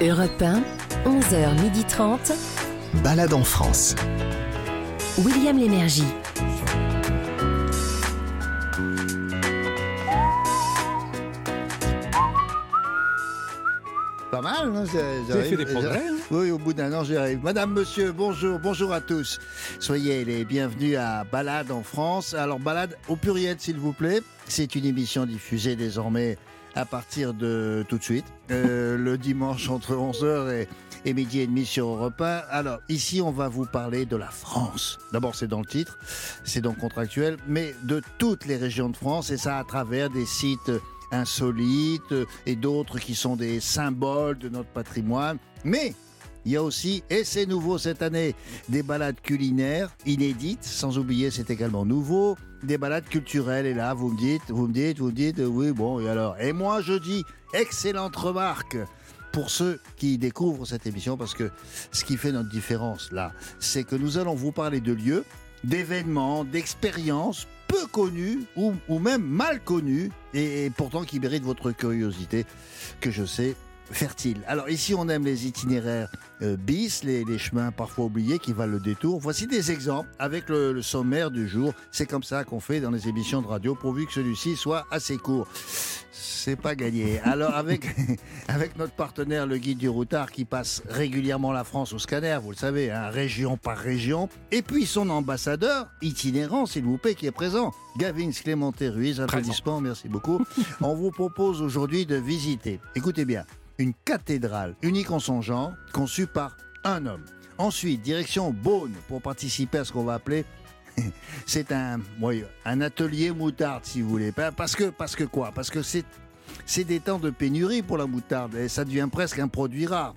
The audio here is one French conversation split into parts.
Europe 1, 11h30. Balade en France. William Lémergie. Pas mal, non Vous avez fait des progrès, hein Oui, au bout d'un an, j'y arrive. Madame, monsieur, bonjour, bonjour à tous. Soyez les bienvenus à Balade en France. Alors, Balade au pluriel, s'il vous plaît. C'est une émission diffusée désormais à partir de tout de suite, euh, le dimanche entre 11h et, et midi et demi sur Europe 1. Alors, ici, on va vous parler de la France. D'abord, c'est dans le titre, c'est donc contractuel, mais de toutes les régions de France, et ça à travers des sites insolites et d'autres qui sont des symboles de notre patrimoine. Mais il y a aussi, et c'est nouveau cette année, des balades culinaires inédites, sans oublier, c'est également nouveau, des balades culturelles. Et là, vous me dites, vous me dites, vous me dites, oui, bon, et alors? Et moi, je dis, excellente remarque pour ceux qui découvrent cette émission, parce que ce qui fait notre différence là, c'est que nous allons vous parler de lieux, d'événements, d'expériences peu connus ou, ou même mal connus, et, et pourtant qui méritent votre curiosité, que je sais fertile. Alors ici, on aime les itinéraires euh, bis, les, les chemins parfois oubliés qui valent le détour. Voici des exemples avec le, le sommaire du jour. C'est comme ça qu'on fait dans les émissions de radio, pourvu que celui-ci soit assez court. C'est pas gagné. Alors avec, avec notre partenaire, le guide du routard, qui passe régulièrement la France au scanner, vous le savez, hein, région par région, et puis son ambassadeur itinérant, s'il vous plaît, qui est présent, Gavin Clémenté Ruiz, applaudissements, merci beaucoup. On vous propose aujourd'hui de visiter, écoutez bien, une cathédrale unique en son genre, conçue par un homme. Ensuite, direction Beaune pour participer à ce qu'on va appeler c'est un, un atelier moutarde, si vous voulez. Pa- Parce que, parce que quoi? Parce que c'est, c'est des temps de pénurie pour la moutarde et ça devient presque un produit rare.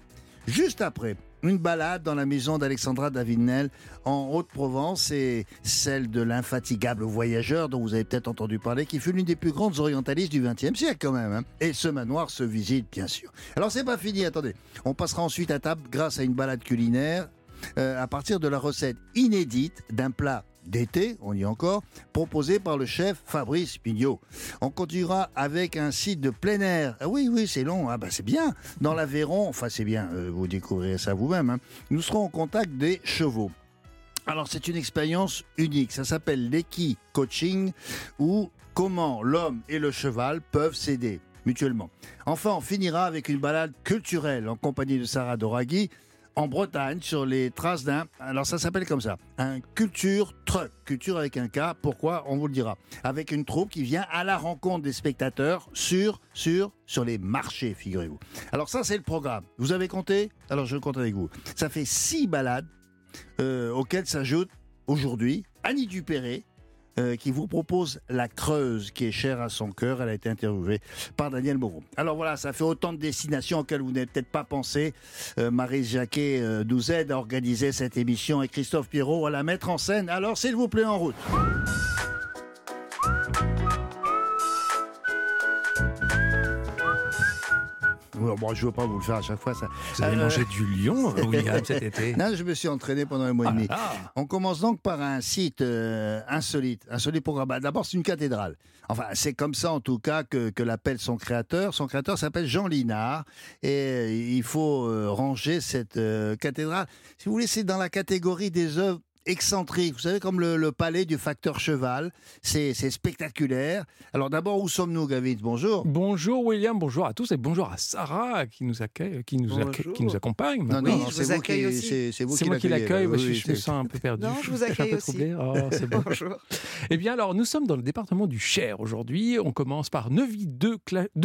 Juste après, une balade dans la maison d'Alexandra Davinel en Haute-Provence et celle de l'infatigable voyageur dont vous avez peut-être entendu parler, qui fut l'une des plus grandes orientalistes du XXe siècle quand même. hein. Et ce manoir se visite bien sûr. Alors c'est pas fini, attendez. On passera ensuite à table grâce à une balade culinaire euh, à partir de la recette inédite d'un plat d'été, on y est encore, proposé par le chef Fabrice Pignot. On continuera avec un site de plein air. Ah oui, oui, c'est long, ah bah c'est bien. Dans l'Aveyron, enfin c'est bien, euh, vous découvrirez ça vous-même. hein. Nous serons en contact des chevaux. Alors c'est une expérience unique, ça s'appelle l'équi coaching ou comment l'homme et le cheval peuvent s'aider mutuellement. Enfin, on finira avec une balade culturelle en compagnie de Sarah Doraghi en Bretagne sur les traces d'un. Alors ça s'appelle comme ça, un culture truck, culture avec un K. Pourquoi On vous le dira. Avec une troupe qui vient à la rencontre des spectateurs sur sur sur les marchés, figurez-vous. Alors ça c'est le programme. Vous avez compté? Alors je compte avec vous. Ça fait six balades euh, auxquelles s'ajoute aujourd'hui Annie Dupéré. Euh, qui vous propose la Creuse, qui est chère à son cœur. Elle a été interviewée par Daniel Moreau. Alors voilà, ça fait autant de destinations auxquelles vous n'avez peut-être pas pensé. Euh, Marie Jacquet euh, nous aide à organiser cette émission et Christophe Pierrot à la mettre en scène. Alors s'il vous plaît, en route. Bon, je ne veux pas vous le faire à chaque fois. Ça. Vous avez Euh, mangé du lion, William, cet été Non, je me suis entraîné pendant un mois et demi. Ah, On commence donc par un site euh, insolite, insolite programme. Bah, D'abord, c'est une cathédrale. Enfin, c'est comme ça en tout cas que, que l'appelle son créateur. Son créateur s'appelle Jean Linard et euh, il faut euh, ranger cette euh, cathédrale. Si vous voulez, c'est dans la catégorie des œuvres excentriques. Vous savez, comme le, le palais du facteur cheval. C'est spectaculaire. Alors d'abord, où sommes-nous, Gavin Bonjour. Bonjour William, bonjour à tous et bonjour à Sarah qui nous accueille, qui nous, accueille- Bonjour. qui nous accompagne. Non, non, Oui, non, je c'est vous qui, aussi. c'est- moi qui l'accueille, Oui, je, je me sens un peu perdu. Non, je vous suis un accueille peu aussi. troublé. Oh, c'est bon. Bonjour. Eh bien, alors, nous sommes dans le département du Cher aujourd'hui. On commence par Neuvy de,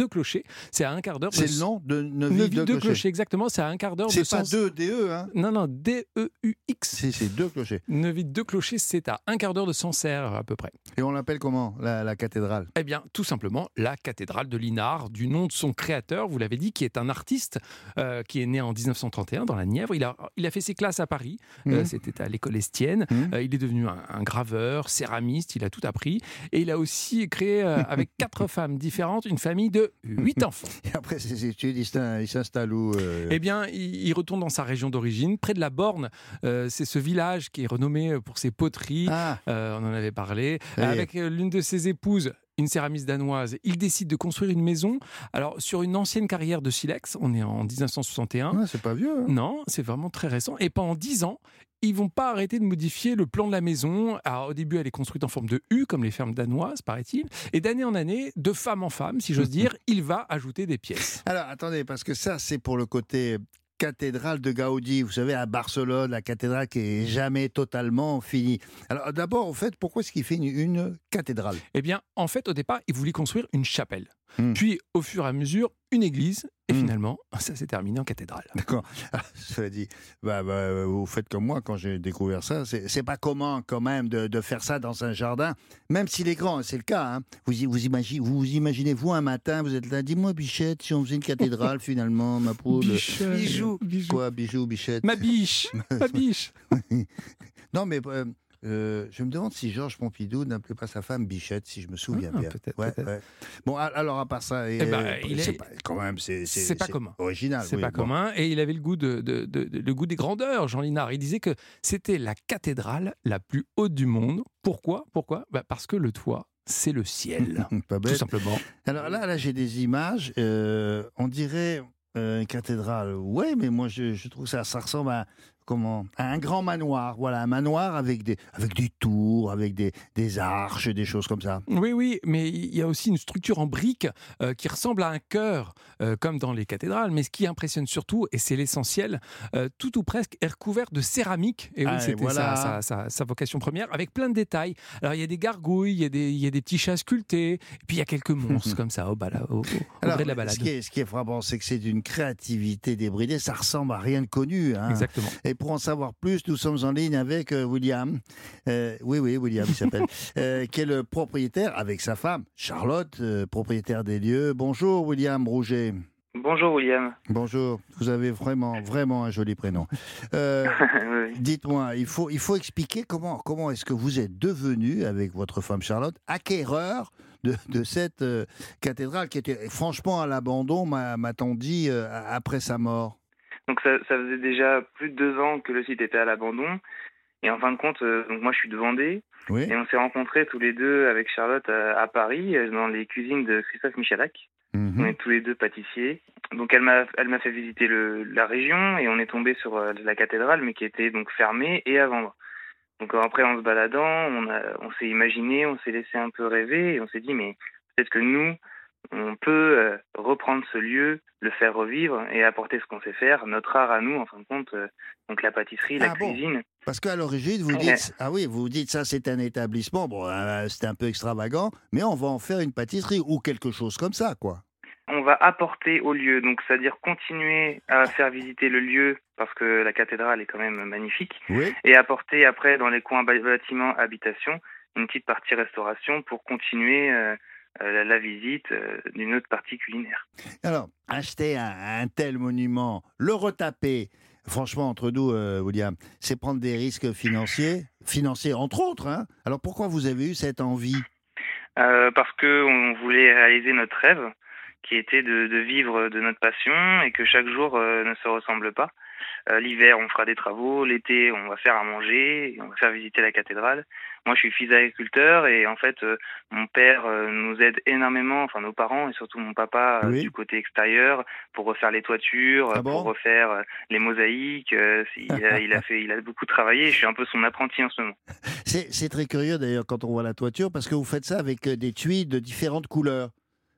Clocher. C'est à un quart d'heure. C'est le nom de Neuvy Neuvy de de Clocher. Clocher, exactement. C'est à un quart d'heure de C'est pas Sens- deux DE, hein? Non, non, D-E-U-X. C'est c'est deux clochers. Neuvy de Clocher, c'est à un quart d'heure de Sancerre, à peu près. Et on l'appelle comment, la, la cathédrale? Eh bien, tout simplement, la cathédrale de Linard, du nom de son créateur, vous l'avez dit, qui est un artiste euh, qui est né en 1931 dans la Nièvre. Il a, il a fait ses classes à Paris, Euh, Mhm. c'était à l'école Estienne. Mhm. Euh, il est devenu un, un graveur, céramiste, il a tout appris. Et il a aussi créé, avec quatre femmes différentes, une famille de huit enfants. Et après ses études, il s'in- il s'installe où Eh bien, il, il retourne dans sa région d'origine, près de la Borne. C'est ce village qui est renommé pour ses poteries. Ah, Euh, on en avait parlé. Oui. Avec euh, l'une de ses épouses, une céramiste danoise. Il décide de construire une maison. Alors, sur une ancienne carrière de silex, on est en 1961. Ouais, c'est pas vieux. hein. Non, c'est vraiment très récent. Et pendant dix ans, ils vont pas arrêter de modifier le plan de la maison. Alors, au début, elle est construite en forme de U, comme les fermes danoises, paraît-il. Et d'année en année, de femme en femme, si j'ose dire, il va ajouter des pièces. Alors, attendez, parce que ça, c'est pour le côté cathédrale de Gaudi. Vous savez, à Barcelone, la cathédrale qui est jamais totalement finie. Alors, d'abord, en fait, pourquoi est-ce qu'il fait une, une cathédrale? Eh bien, en fait, au départ, il voulait construire une chapelle. Hmm. Puis, au fur et à mesure, une église. Et Hmm. finalement, ça s'est terminé en cathédrale. D'accord. Ah, Cela dit, bah, bah, vous faites comme moi quand j'ai découvert ça. C'est c'est pas commun quand même de, de faire ça dans un jardin, même s'il est grand, c'est le cas. hein. Vous, vous, imaginez, vous vous imaginez, vous, un matin, vous êtes là, dis-moi, Bichette, si on faisait une cathédrale finalement, ma poule. Bichette, bijou. Quoi, bijou, Bichette? Ma biche Ma biche Non, mais euh, euh, je me demande si Georges Pompidou n'appelait pas sa femme Bichette, si je me souviens Ah, bien. peut-être, Ouais, peut-être. ouais. Bon, alors à part ça, Eh ben, euh, il c'est est- pas- quand même, c'est C'est pas commun. Original. C'est oui, pas bon. commun. Et il avait le goût, de, de- de- de- le goût des grandeurs, Jean Linard. Il disait que c'était la cathédrale la plus haute du monde. Pourquoi? Pourquoi? Bah, Parce que le toit, c'est le ciel. Pas tout simplement. Alors là, là j'ai des images. euh, on dirait euh, une cathédrale. Ouais, mais moi, je, je trouve ça, ça ressemble à comment un grand manoir. Voilà, un manoir avec des avec des tours, avec des, des arches, des choses comme ça. Oui, oui, mais il y a aussi une structure en briques euh, qui ressemble à un cœur, euh, comme dans les cathédrales. Mais ce qui impressionne surtout, et c'est l'essentiel, euh, tout ou presque est recouvert de céramique. Et oui, Ah, c'était voilà. sa, sa- sa- sa vocation première, avec plein de détails. Alors, il y a des gargouilles, il y a des, il y a des petits chats sculptés, et puis il y a quelques monstres comme ça au, bala- au, Alors, de la balade. ce qui est, ce qui est frappant, c'est que c'est d'une créativité débridée. Ça ressemble à rien de connu. hein. Exactement. Et pour en savoir plus, nous sommes en ligne avec euh, William. Euh, oui, oui, William, il s'appelle. euh, qui est le propriétaire, avec sa femme, Charlotte, euh, propriétaire des lieux. Bonjour, William Rouget. Bonjour William. Bonjour. Vous avez vraiment, vraiment un joli prénom. Euh, Oui. Dites-moi, il faut, il faut expliquer comment, comment est-ce que vous êtes devenu, avec votre femme Charlotte, acquéreur de, de cette euh, cathédrale qui était franchement à l'abandon, m'a- m'a-t-on dit, euh, après sa mort? Donc ça, ça faisait déjà plus de deux ans que le site était à l'abandon. Et en fin de compte, euh, donc moi je suis de Vendée Oui. et on s'est rencontrés tous les deux avec Charlotte à, à Paris euh, dans les cuisines de Christophe Michalak. On Mhm. est tous les deux pâtissiers. Donc elle m'a elle m'a fait visiter le, la région et on est tombé sur euh, la cathédrale mais qui était donc fermée et à vendre. Donc euh, après en se baladant, on a on s'est imaginé, on s'est laissé un peu rêver et on s'est dit mais peut-être que nous on peut euh, reprendre ce lieu, le faire revivre et apporter ce qu'on sait faire, notre art à nous en fin de compte, euh, donc la pâtisserie, la Ah bon cuisine. Parce qu'à l'origine, vous Ouais. dites, ah oui, vous dites ça, c'est un établissement. Bon, euh, c'est un peu extravagant, mais on va en faire une pâtisserie ou quelque chose comme ça, quoi. On va apporter au lieu, donc c'est-à-dire continuer à faire visiter le lieu parce que la cathédrale est quand même magnifique. Oui. et apporter après dans les coins bâtiments habitation une petite partie restauration pour continuer euh, la, la visite euh, d'une autre partie culinaire. Alors, acheter un, un tel monument, le retaper, franchement, entre nous, euh, William, c'est prendre des risques financiers, financiers entre autres. Hein Alors, pourquoi vous avez eu cette envie? Euh, parce que on voulait réaliser notre rêve, qui était de, de vivre de notre passion et que chaque jour euh, ne se ressemble pas. Euh, L'hiver, on fera des travaux. L'été, on va faire à manger. On va faire visiter la cathédrale. Moi, je suis fils d'agriculteur et en fait, euh, mon père euh, nous aide énormément, enfin nos parents et surtout mon papa euh, Oui. du côté extérieur pour refaire les toitures, Ah bon pour refaire les mosaïques. il, a, il a fait, il a beaucoup travaillé. Je suis un peu son apprenti en ce moment. C'est très curieux d'ailleurs quand on voit la toiture, parce que vous faites ça avec des tuiles de différentes couleurs.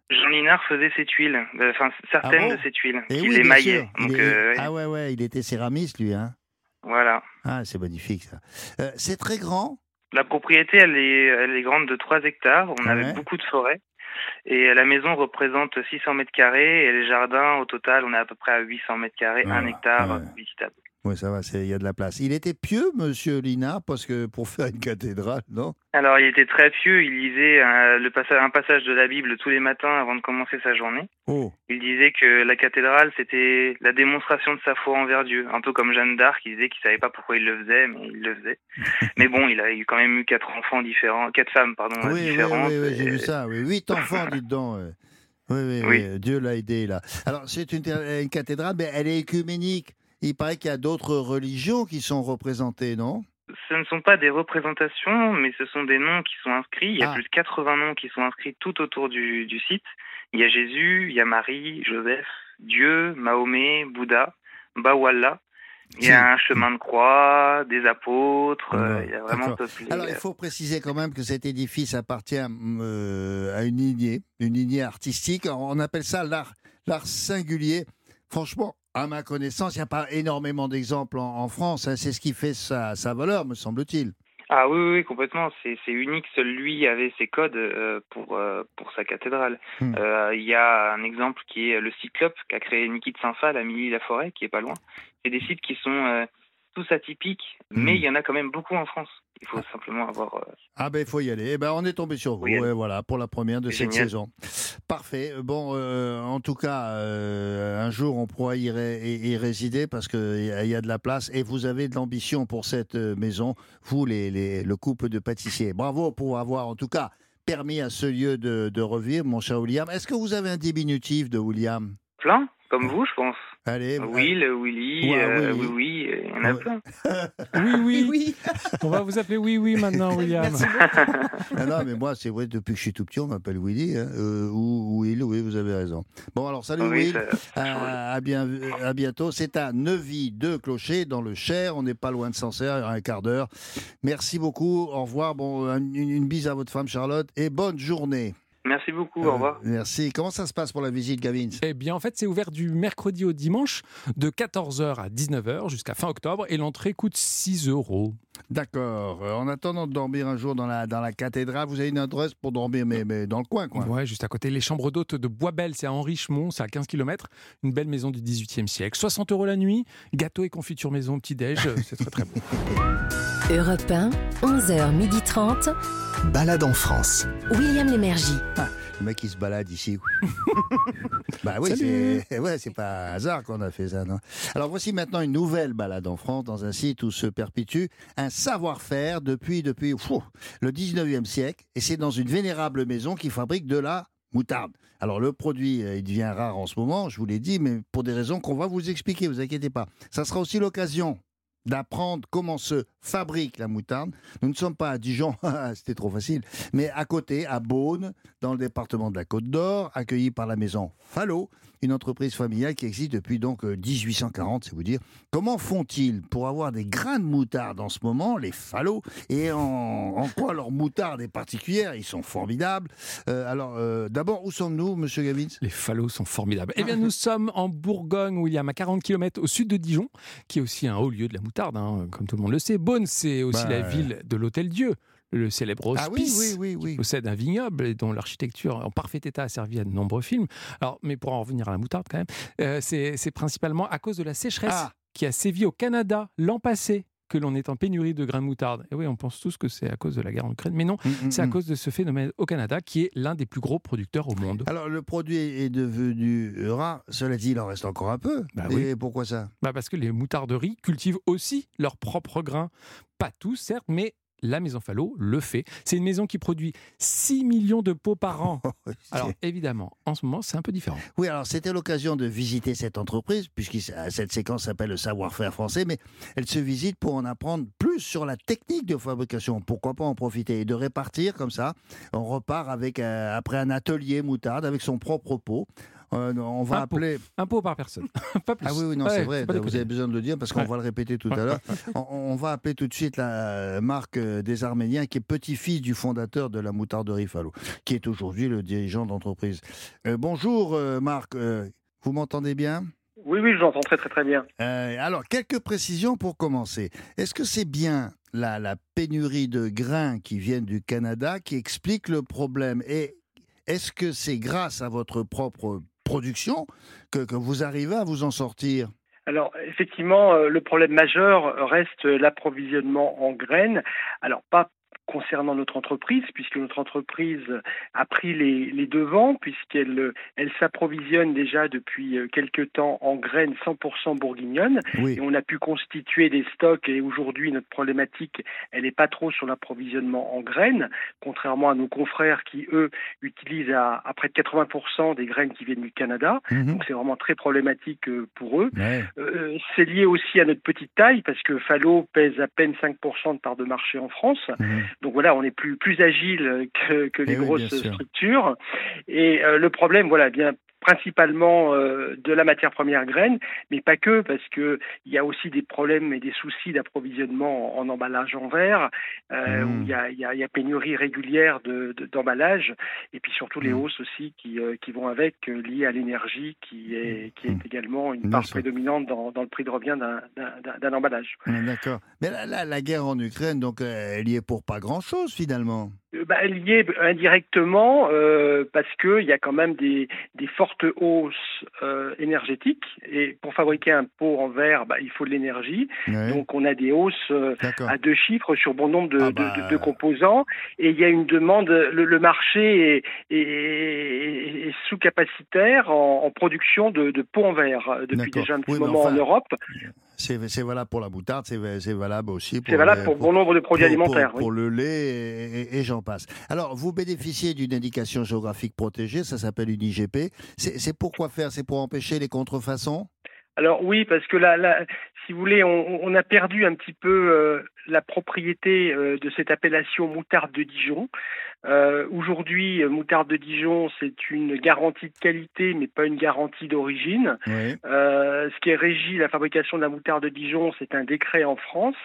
Jean Linard faisait ses tuiles, enfin certaines Ah bon? de ses tuiles, Et oui, sûr. Il est- euh, ouais, Ah ouais, ouais, il était céramiste, lui. Hein voilà. ah, c'est magnifique, ça. Euh, c'est très grand La propriété, elle est, elle est grande de 3 hectares. On Ah avait beaucoup de forêts. Et la maison représente 600 mètres carrés. Et les jardins, au total, on est à peu près à 800 mètres carrés, Ah, un hectare ouais. visitable. Oui, ça va, il y a de la place. Il était pieux, monsieur Linard, parce que pour faire une cathédrale, non? Alors, il était très pieux. Il lisait euh, le passage, un passage de la Bible tous les matins avant de commencer sa journée. Oh, Il disait que la cathédrale, c'était la démonstration de sa foi envers Dieu. Un peu comme Jeanne d'Arc, qui disait qu'il savait pas pourquoi il le faisait, mais il le faisait. mais bon, il a eu quand même eu quatre enfants différents, quatre femmes, pardon, oui, différentes. oui, oui, j'ai vu ça. Oui. Huit enfants, dites donc. Oui, oui, Oui. oui, Dieu l'a aidé, là. Alors, c'est une, une cathédrale, mais elle est écuménique. Il paraît qu'il y a d'autres religions qui sont représentées, non? Ce ne sont pas des représentations, mais ce sont des noms qui sont inscrits. Il y a Ah. plus de 80 noms qui sont inscrits tout autour du, du site. Il y a Jésus, il y a Marie, Joseph, Dieu, Mahomet, Bouddha, Bawallah. Il y a un chemin de croix, des apôtres. euh, il y a vraiment peuplé. Alors, il faut préciser quand même que cet édifice appartient euh, à une lignée, une lignée artistique. On appelle ça l'art, l'art singulier. Franchement, à ma connaissance, il n'y a pas énormément d'exemples en, en France. hein. C'est ce qui fait sa, sa valeur, me semble-t-il. Ah oui, oui, complètement. C'est unique. Seul lui avait ses codes euh, pour, euh, pour sa cathédrale. Hmm. Euh, Il y a un exemple qui est le Cyclope qu'a créé Niki de Saint-Phal à Milly-la-Forêt, qui est pas loin. C'est des sites qui sont tous atypiques, mais Hmm. il y en a quand même beaucoup en France. Il faut simplement avoir. euh, Ah ben il faut y aller. Eh ben on est tombé sur vous. Oui, Ouais, voilà pour la première de cette Génial. saison. Parfait. Bon, euh, en tout cas, euh, un jour on pourra y, ré- y- y résider parce que il y a- il y a de la place et vous avez de l'ambition pour cette maison. Vous, les, les- le couple de pâtissiers. Bravo pour avoir en tout cas permis à ce lieu de, de revivre, mon cher William. Est-ce que vous avez un diminutif de William? Plein, comme vous, je pense. Allez. Will, Willy, Ouais, euh, Willy. oui, oui, euh, il y en a Ouais. plein. Oui, oui, oui. On va vous appeler Oui, oui maintenant, William. Ah non, mais moi, c'est vrai, depuis que je suis tout petit, on m'appelle Willy. hein. Euh, ou Will, oui, vous avez raison. Bon, alors, salut Oui, Will. ça- À, à bien, à bientôt. C'est à Neuvy de Clocher, dans le Cher. On n'est pas loin de Sancerre, un quart d'heure. Merci beaucoup. Au revoir. Bon, une, une bise à votre femme, Charlotte. Et bonne journée. Merci beaucoup, Euh, au revoir. merci. Comment ça se passe pour la visite, Gavin? Eh bien, en fait, c'est ouvert du mercredi au dimanche, de 14h à 19h jusqu'à fin octobre, et l'entrée coûte 6 euros. D'accord. Euh, en attendant de dormir un jour dans la, dans la cathédrale, vous avez une adresse pour dormir, mais, mais dans le coin, quoi. Ouais, juste à côté. Les chambres d'hôtes de Boisbel, c'est à Henrichemont, c'est à 15 km. Une belle maison du 18e siècle. 60 euros la nuit, gâteau et confiture maison, petit-déj, euh, c'est très très bon. Europe 1, 11h30. Balade en France. William Lémergie. Le mec, il se balade ici. bah oui, c'est ouais, pas un hasard qu'on a fait ça, non? Alors voici maintenant une nouvelle balade en France, dans un site où se perpétue un savoir-faire depuis, depuis le 19e siècle. Et c'est dans une vénérable maison qui fabrique de la moutarde. Alors le produit, euh, il devient rare en ce moment, je vous l'ai dit, mais pour des raisons qu'on va vous expliquer, vous inquiétez pas. Ça sera aussi l'occasion d'apprendre comment se fabrique la moutarde. Nous ne sommes pas à Dijon, c'était trop facile, mais à côté, à Beaune, dans le département de la Côte d'Or, accueilli par la maison Fallot, une entreprise familiale qui existe depuis donc euh, 1840, c'est vous dire. Comment font-ils pour avoir des grains de moutarde en ce moment, les Fallot, et en, en quoi leur moutarde est particulière? Ils sont formidables. Euh, alors, euh, d'abord, où sommes-nous, Monsieur Gavins Les fallots sont formidables. Eh bien, nous sommes en Bourgogne, William, à 40 km au sud de Dijon, qui est aussi un haut lieu de la moutarde, hein, comme tout le monde le sait. Beaune, c'est aussi Bah, la ville de l'Hôtel Dieu, le célèbre hospice. Ah oui, oui, oui, qui possède un vignoble et dont l'architecture en parfait état a servi à de nombreux films. Alors, mais pour en revenir à la moutarde quand même, euh, c'est c'est principalement à cause de la sécheresse Ah. qui a sévi au Canada l'an passé que l'on est en pénurie de grains de moutarde. Et oui, on pense tous que c'est à cause de la guerre en Ukraine, mais non, Mm, mm, c'est à mm. cause de ce phénomène au Canada qui est l'un des plus gros producteurs au monde. Alors, le produit est devenu rare. Cela dit, il en reste encore un peu. Bah Et oui. pourquoi ça? Bah parce que les moutarderies cultivent aussi leurs propres grains. Pas tous, certes, mais la maison Fallot le fait. C'est une maison qui produit 6 millions de pots par an. Alors évidemment, en ce moment, c'est un peu différent. Oui, alors c'était l'occasion de visiter cette entreprise, puisque cette séquence s'appelle le savoir-faire français, mais elle se visite pour en apprendre plus sur la technique de fabrication. Pourquoi pas en profiter et de répartir comme ça On repart avec, euh, après un atelier moutarde avec son propre pot. Euh, on va Un pot. appeler. Un pot par personne, pas plus. Ah oui, oui, non, Ouais, c'est vrai. Vous avez besoin de le dire parce qu'on Ouais. va le répéter tout à l'heure. On, on va appeler tout de suite la euh, marque euh, des Arméniens, qui est petit-fils du fondateur de la moutarderie Fallot, qui est aujourd'hui le dirigeant d'entreprise. Euh, bonjour, euh, Marc. Euh, vous m'entendez bien? Oui, oui, je l'entends très très très bien. Euh, alors, quelques précisions pour commencer. Est-ce que c'est bien la, la pénurie de grains qui viennent du Canada qui explique le problème? Et est-ce que c'est grâce à votre propre production que, vous arrivez à vous en sortir Alors, effectivement, euh, le problème majeur reste l'approvisionnement en graines. Alors, pas concernant notre entreprise, puisque notre entreprise a pris les, les devants, puisqu'elle elle s'approvisionne déjà depuis quelques temps en graines 100% bourguignonnes. Oui. Et on a pu constituer des stocks et aujourd'hui notre problématique, elle n'est pas trop sur l'approvisionnement en graines, contrairement à nos confrères qui, eux, utilisent à, à près de 80% des graines qui viennent du Canada. Mhm. Donc c'est vraiment très problématique euh, pour eux. Ouais. Euh, c'est lié aussi à notre petite taille parce que Fallo pèse à peine 5% de part de marché en France. Mhm. Donc voilà, on est plus plus agile que, que les Eh oui, grosses bien structures. Et euh, le problème, voilà, vient principalement euh, de la matière première graine, mais pas que, parce que il y a aussi des problèmes et des soucis d'approvisionnement en, en emballage en verre, euh, Mm. où il y a, il y, a, il y a pénurie régulière de, de- d'emballage, et puis surtout les Mm. hausses aussi qui, euh, qui vont avec, liées à l'énergie, qui est, qui est Mm. également une Bien part sûr. prédominante dans, dans le prix de revient d'un, emballage. Ouais, D'accord. Mais la, la- la guerre en Ukraine, donc, elle y est pour pas grand-chose finalement. Euh, bah, lié indirectement euh, parce qu'il y a quand même des, des fortes hausses euh, énergétiques. Et pour fabriquer un pot en verre, bah, il faut de l'énergie. Donc on a des hausses euh, à deux chiffres sur bon nombre de, Ah bah, de- de composants. Et il y a une demande, le, le marché est, est- est sous-capacitaire en, en production de, pots en verre euh, depuis déjà un petit Oui, moment enfin, en Europe. C'est valable pour la moutarde, c'est valable aussi pour, C'est valable le- pour bon nombre de produits pour- alimentaires. Pour, oui. pour le lait et, et- et j'en passe. Alors, vous bénéficiez d'une indication géographique protégée, ça s'appelle une IGP. C'est c'est pour quoi faire? C'est pour empêcher les contrefaçons? Alors oui, parce que là, là si vous voulez, on, on a perdu un petit peu euh, la propriété euh, de cette appellation moutarde de Dijon. Euh, Aujourd'hui, euh, moutarde de Dijon, c'est une garantie de qualité, mais pas une garantie d'origine. Oui. Euh, ce qui est régi la fabrication de la moutarde de Dijon, c'est un décret en France,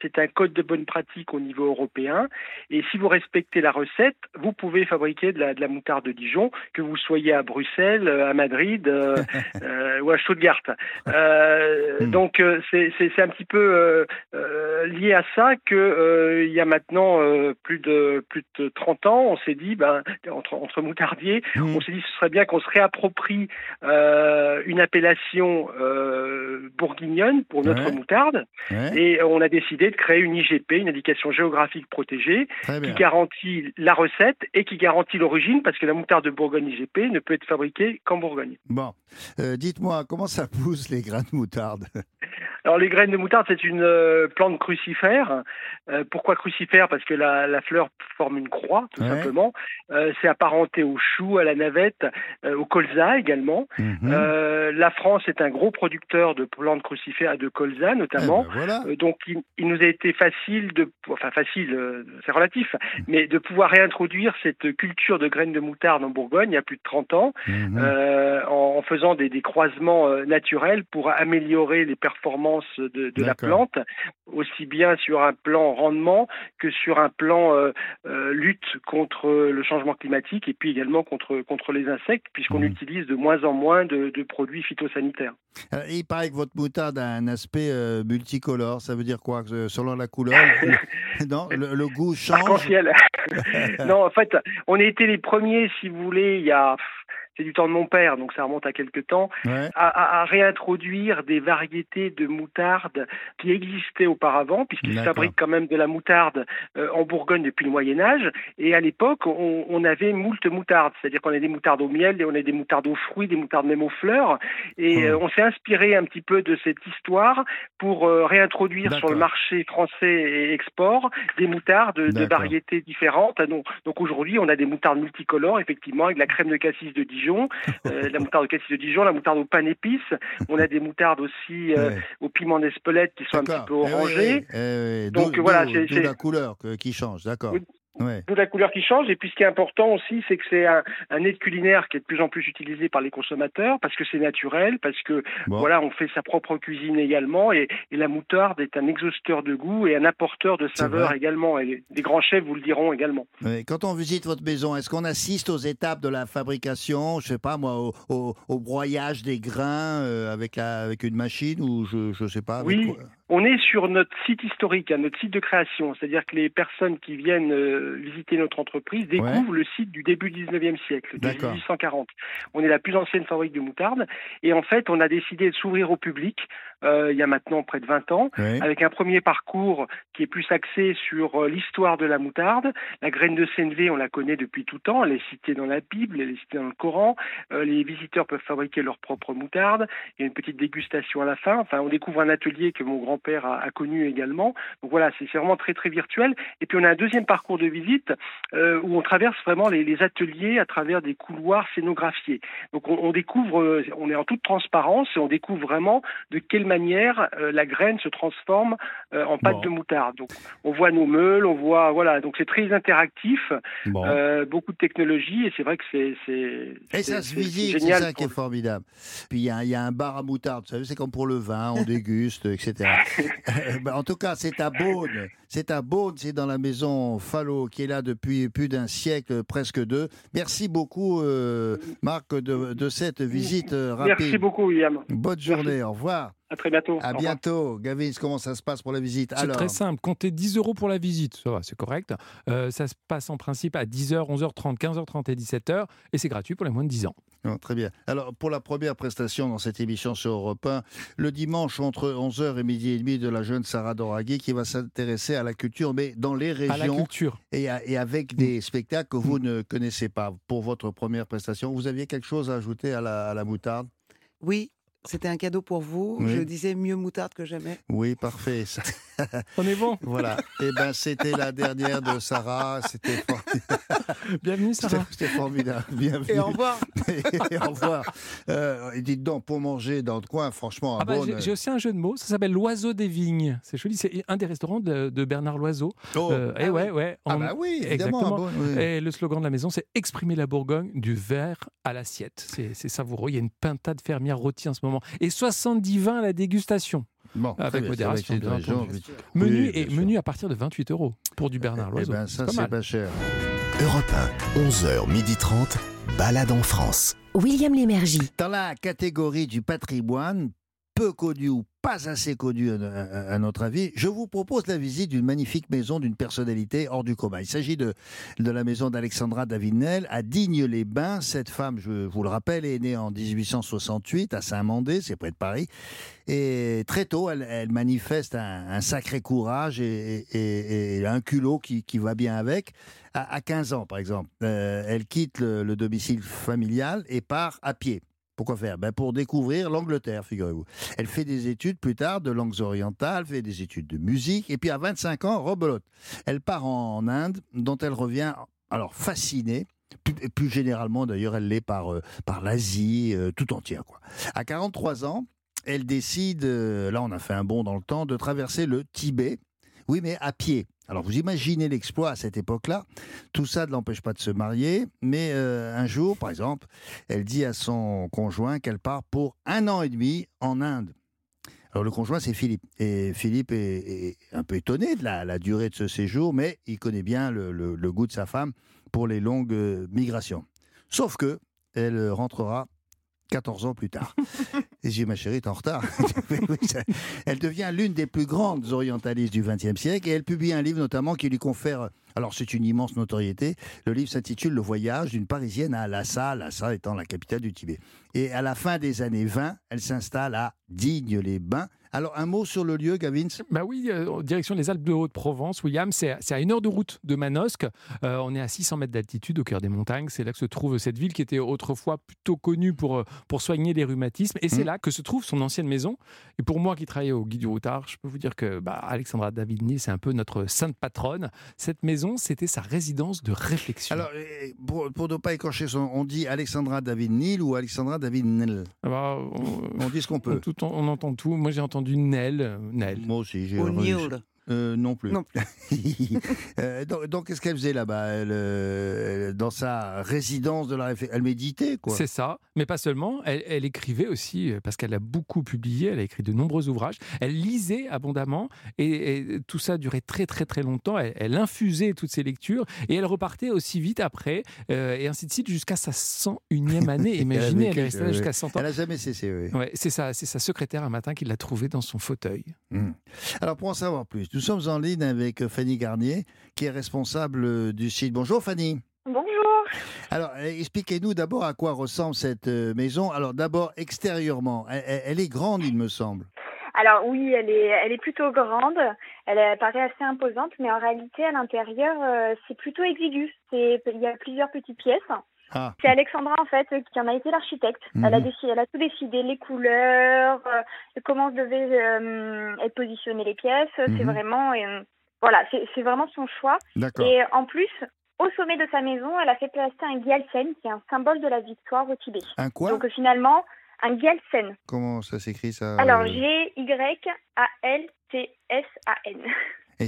c'est un code de bonne pratique au niveau européen. Et si vous respectez la recette, vous pouvez fabriquer de la, de la moutarde de Dijon, que vous soyez à Bruxelles, euh, à Madrid euh, euh, ou à Stuttgart. Euh, Hmm. Donc c'est un petit peu lié à ça que euh, il y a maintenant euh, plus de plus de 30 on s'est dit, ben, entre, entre moutardiers, Mmh. on s'est dit ce serait bien qu'on se réapproprie euh, une appellation euh, bourguignonne pour notre Ouais. moutarde Ouais, et on a décidé de créer une IGP, une indication géographique protégée, qui garantit la recette et qui garantit l'origine parce que la moutarde de Bourgogne IGP ne peut être fabriquée qu'en Bourgogne. Bon, Euh, dites-moi, comment ça pousse les grains de moutarde? Alors les graines de moutarde, c'est une euh, plante crucifère. Euh, pourquoi crucifère? Parce que la, la fleur forme une croix, tout Ouais. simplement. Euh, c'est apparenté au chou, à la navette, euh, au colza également. Mhm. Euh, la France est un gros producteur de plantes crucifères et de colza Eh notamment. ben, voilà. Euh, Donc, il, il nous a été facile de, enfin facile, c'est relatif, mais de pouvoir réintroduire cette culture de graines de moutarde en Bourgogne il y a plus de 30 ans, Mhm. en, en faisant des, des croisements naturels pour améliorer les performances de, de la plante, aussi bien sur un plan rendement que sur un plan euh, euh, lutte contre le changement climatique et puis également contre, contre les insectes, puisqu'on Mhm. utilise de moins en moins de, de produits phytosanitaires. Euh, il paraît que votre moutarde a un aspect euh, multicolore. Ça veut dire quoi? Euh, Selon la couleur, le, non, le, le goût change. Non, en fait, on a été les premiers, si vous voulez, il y a c'est du temps de mon père, donc ça remonte à quelques temps, Ouais. à, à- à réintroduire des variétés de moutarde qui existaient auparavant, puisqu'ils fabriquent quand même de la moutarde euh, en Bourgogne depuis le Moyen Âge. Et à l'époque, on, on avait moult moutardes, c'est-à-dire qu'on a des moutardes au miel, et on a des moutardes aux fruits, des moutardes même aux fleurs. Et euh, on s'est inspiré un petit peu de cette histoire pour euh, réintroduire sur le marché français et export des moutardes de variétés différentes. Donc, donc aujourd'hui, on a des moutardes multicolores, effectivement, avec la crème de cassis de Dijon, euh, la moutarde de cassis de Dijon, la moutarde au pain d'épices. On a des moutardes aussi euh, Ouais. au piment d'Espelette qui sont un petit peu Eh orangées. eh oui, eh oui. Donc, voilà, c'est- la couleur qui change. D'accord. Ouais. D'où la couleur qui change. Et puis ce qui est important aussi, c'est que c'est un, un aide culinaire qui est de plus en plus utilisé par les consommateurs parce que c'est naturel, parce que Bon. voilà, on fait sa propre cuisine également. Et, et la moutarde est un exhausteur de goût et un apporteur de saveur également. Et les, grands chefs vous le diront également. Quand on visite votre maison, est-ce qu'on assiste aux étapes de la fabrication Je sais pas moi, au, au- au broyage des grains euh, avec, la- avec une machine ou je je sais pas. avec Oui. quoi? On est sur notre site historique, hein, notre site de création, c'est-à-dire que les personnes qui viennent euh, visiter notre entreprise découvrent le site du début du 19e siècle, de D'accord. 1840. On est la plus ancienne fabrique de moutarde et en fait, on a décidé de s'ouvrir au public euh, il y a maintenant près de 20 ans, Oui. avec un premier parcours qui est plus axé sur euh, l'histoire de la moutarde. La graine de sénévé, on la connaît depuis tout temps, elle est citée dans la Bible, elle est citée dans le Coran. Euh, les visiteurs peuvent fabriquer leur propre moutarde. Il y a une petite dégustation à la fin. Enfin, on découvre un atelier que mon grand-père a, a connu également. Donc voilà, c'est vraiment très très virtuel. Et puis on a un deuxième parcours de visite euh, où on traverse vraiment les, les ateliers à travers des couloirs scénographiés. Donc on, on découvre, euh, on est en toute transparence et on découvre vraiment de quelle manière euh, la graine se transforme euh, en pâte Bon. de moutarde. Donc on voit nos meules, on voit voilà, donc c'est très interactif, Bon. euh, beaucoup de technologie et c'est vrai que c'est c'est Et ça se c'est- visite, c'est ça qui est formidable. Puis il y, a- il y a un bar à moutarde, vous savez, c'est comme pour le vin, on déguste, etc. Ben, en tout cas, c'est à Beaune. C'est à Beaune, c'est dans la maison Fallot, qui est là depuis plus d'un siècle, presque deux. Merci beaucoup, euh, Marc, de, de cette visite rapide. Merci beaucoup William. Bonne journée, au revoir. À très bientôt. À bientôt. Gavin, comment ça se passe pour la visite C'est très simple. Comptez 10 euros pour la visite. Ça va, c'est correct. Euh, ça se passe en principe à 10h, 11h30, 15h30 et 17h. Et c'est gratuit pour les moins de 10 ans. Non, très bien. Alors, pour la première prestation dans cette émission sur Europe 1, le dimanche entre 11h et midi et demi de la jeune Sarah Doraghi qui va s'intéresser à la culture, mais dans les À la régions culture. et, à- et avec des spectacles que vous ne connaissez pas. Pour votre première prestation, vous aviez quelque chose à ajouter à la, à la moutarde? Oui, c'était un cadeau pour vous. Oui. Je disais mieux moutarde que jamais. Oui, parfait. Ça- On est bon. voilà. Eh ben, c'était la dernière de Sarah. C'était for- Bienvenue, Sarah. c'était formidable. Bienvenue. Et au revoir. Et au revoir. Euh, et dites donc, pour manger dans le coin, franchement, à Ah bah, j'ai- aussi un jeu de mots. Ça s'appelle l'oiseau des vignes. C'est joli. C'est un des restaurants de, de Bernard Loiseau. Oh. Euh, et Ah ouais, oui. ouais. Ah bah oui, évidemment. Exactement. Beaune, oui. Et le slogan de la maison, c'est exprimer la Bourgogne du verre à l'assiette. C'est c'est savoureux. Il y a une pintade fermière rôtie en ce moment. Et 70 vins à la dégustation. Bon, Avec bien, modération, bien entendu. région. Menu, Oui, et bien menu à partir de 28 euros pour du Bernard Eh Loiseau. ben, ça, c'est pas cher. Europe 1, 11h30, balade en France. William Lémergie. Dans la catégorie du patrimoine, peu connu ou pas assez connu à, notre avis, je vous propose la visite d'une magnifique maison d'une personnalité hors du commun. Il s'agit de, de la maison d'Alexandra Davinel à Digne-les-Bains. Cette femme, je vous le rappelle, est née en 1868 à Saint-Mandé, c'est près de Paris. Et très tôt, elle, manifeste un, sacré courage et, un culot qui, qui va bien avec. À, à 15 ans, par exemple, euh, elle quitte le domicile familial et part à pied. Pourquoi faire? Ben Pour découvrir l'Angleterre, figurez-vous. Elle fait des études plus tard de langues orientales, fait des études de musique, et puis à 25 ans, rebelote. Elle part en Inde, dont elle revient alors fascinée. Plus, plus généralement, d'ailleurs, elle l'est par, euh, par l'Asie euh, tout entière. À 43 ans, elle décide, euh, là on a fait un bond dans le temps, de traverser le Tibet. Oui, mais à pied. Alors vous imaginez l'exploit à cette époque-là. Tout ça ne l'empêche pas de se marier, mais euh, un jour, par exemple, elle dit à son conjoint qu'elle part pour un an et demi en Inde. Alors le conjoint, c'est Philippe. Et Philippe est, un peu étonné de la, durée de ce séjour, mais il connaît bien le, le- le goût de sa femme pour les longues euh, migrations. Sauf que elle rentrera 14 ans plus tard. Et j'ai ma chérie en retard. Elle devient l'une des plus grandes orientalistes du XXe siècle et elle publie un livre notamment qui lui confère, alors c'est une immense notoriété, le livre s'intitule Le voyage d'une Parisienne à Lhasa, Lhasa étant la capitale du Tibet. Et à la fin des années 20, elle s'installe à Digne-les-Bains. Alors un mot sur le lieu, Gavin Bah oui, euh, en direction des Alpes de Haute-Provence, William, c'est à une heure de route de Manosque. Euh, on est à 600 mètres d'altitude au cœur des montagnes. C'est là que se trouve cette ville qui était autrefois plutôt connue pour, euh, pour soigner les rhumatismes. Et c'est Mhm. là que se trouve son ancienne maison. Et pour moi qui travaillais au Guide du Routard, je peux vous dire que bah, Alexandra David-Nil, c'est un peu notre sainte patronne. Cette maison, c'était sa résidence de réflexion. Alors, pour, pour ne pas écorcher son on dit Alexandra David Nil ou Alexandra David Nel Ah bah, on, On dit ce qu'on on- peut. tout- on entend tout. Moi, j'ai entendu Nel. euh, Nel. Moi aussi, j'ai entendu-. Euh, non plus. Non Euh, donc, donc, qu'est-ce qu'elle faisait là-bas? Elle, euh, elle- Dans sa résidence de la réflexion Elle méditait, quoi. C'est ça, mais pas seulement. Elle, elle écrivait aussi, parce qu'elle a beaucoup publié, elle a écrit de nombreux ouvrages. Elle lisait abondamment et, et tout ça durait très très très longtemps. Elle, elle infusait toutes ses lectures et elle repartait aussi vite après, euh, et ainsi de suite, jusqu'à sa 101e année. Elle Imaginez, elle vécu, est restée là jusqu'à 100 ans. Elle n'a jamais cessé, oui. Ouais, c'est ça, c'est sa secrétaire un matin qui l'a trouvée dans son fauteuil. Hmm. Alors, pour en savoir plus, nous sommes en ligne avec Fanny Garnier, qui est responsable euh, du site. Bonjour Fanny. Bonjour. Alors, euh, expliquez-nous d'abord à quoi ressemble cette euh, maison. Alors, d'abord, extérieurement, elle, est grande, il me semble. Alors oui, elle est, elle est plutôt grande. Elle euh, paraît assez imposante, mais en réalité, à l'intérieur, euh, c'est plutôt exigu. Il y a plusieurs petites pièces. Ah. C'est Alexandra en fait qui en a été l'architecte. Elle a Mhm. décidé, elle a tout décidé, les couleurs, euh, comment devaient euh, être positionnées les pièces. C'est Mhm. vraiment, euh, voilà, c'est vraiment son choix. Et en plus, au sommet de sa maison, elle a fait placer un gyaltsen, qui est un symbole de la victoire au Tibet. Un quoi Donc euh, finalement, un gyaltsen. Comment ça s'écrit ça Alors euh, G-Y-A-L-T-S-A-N. Et c'est du,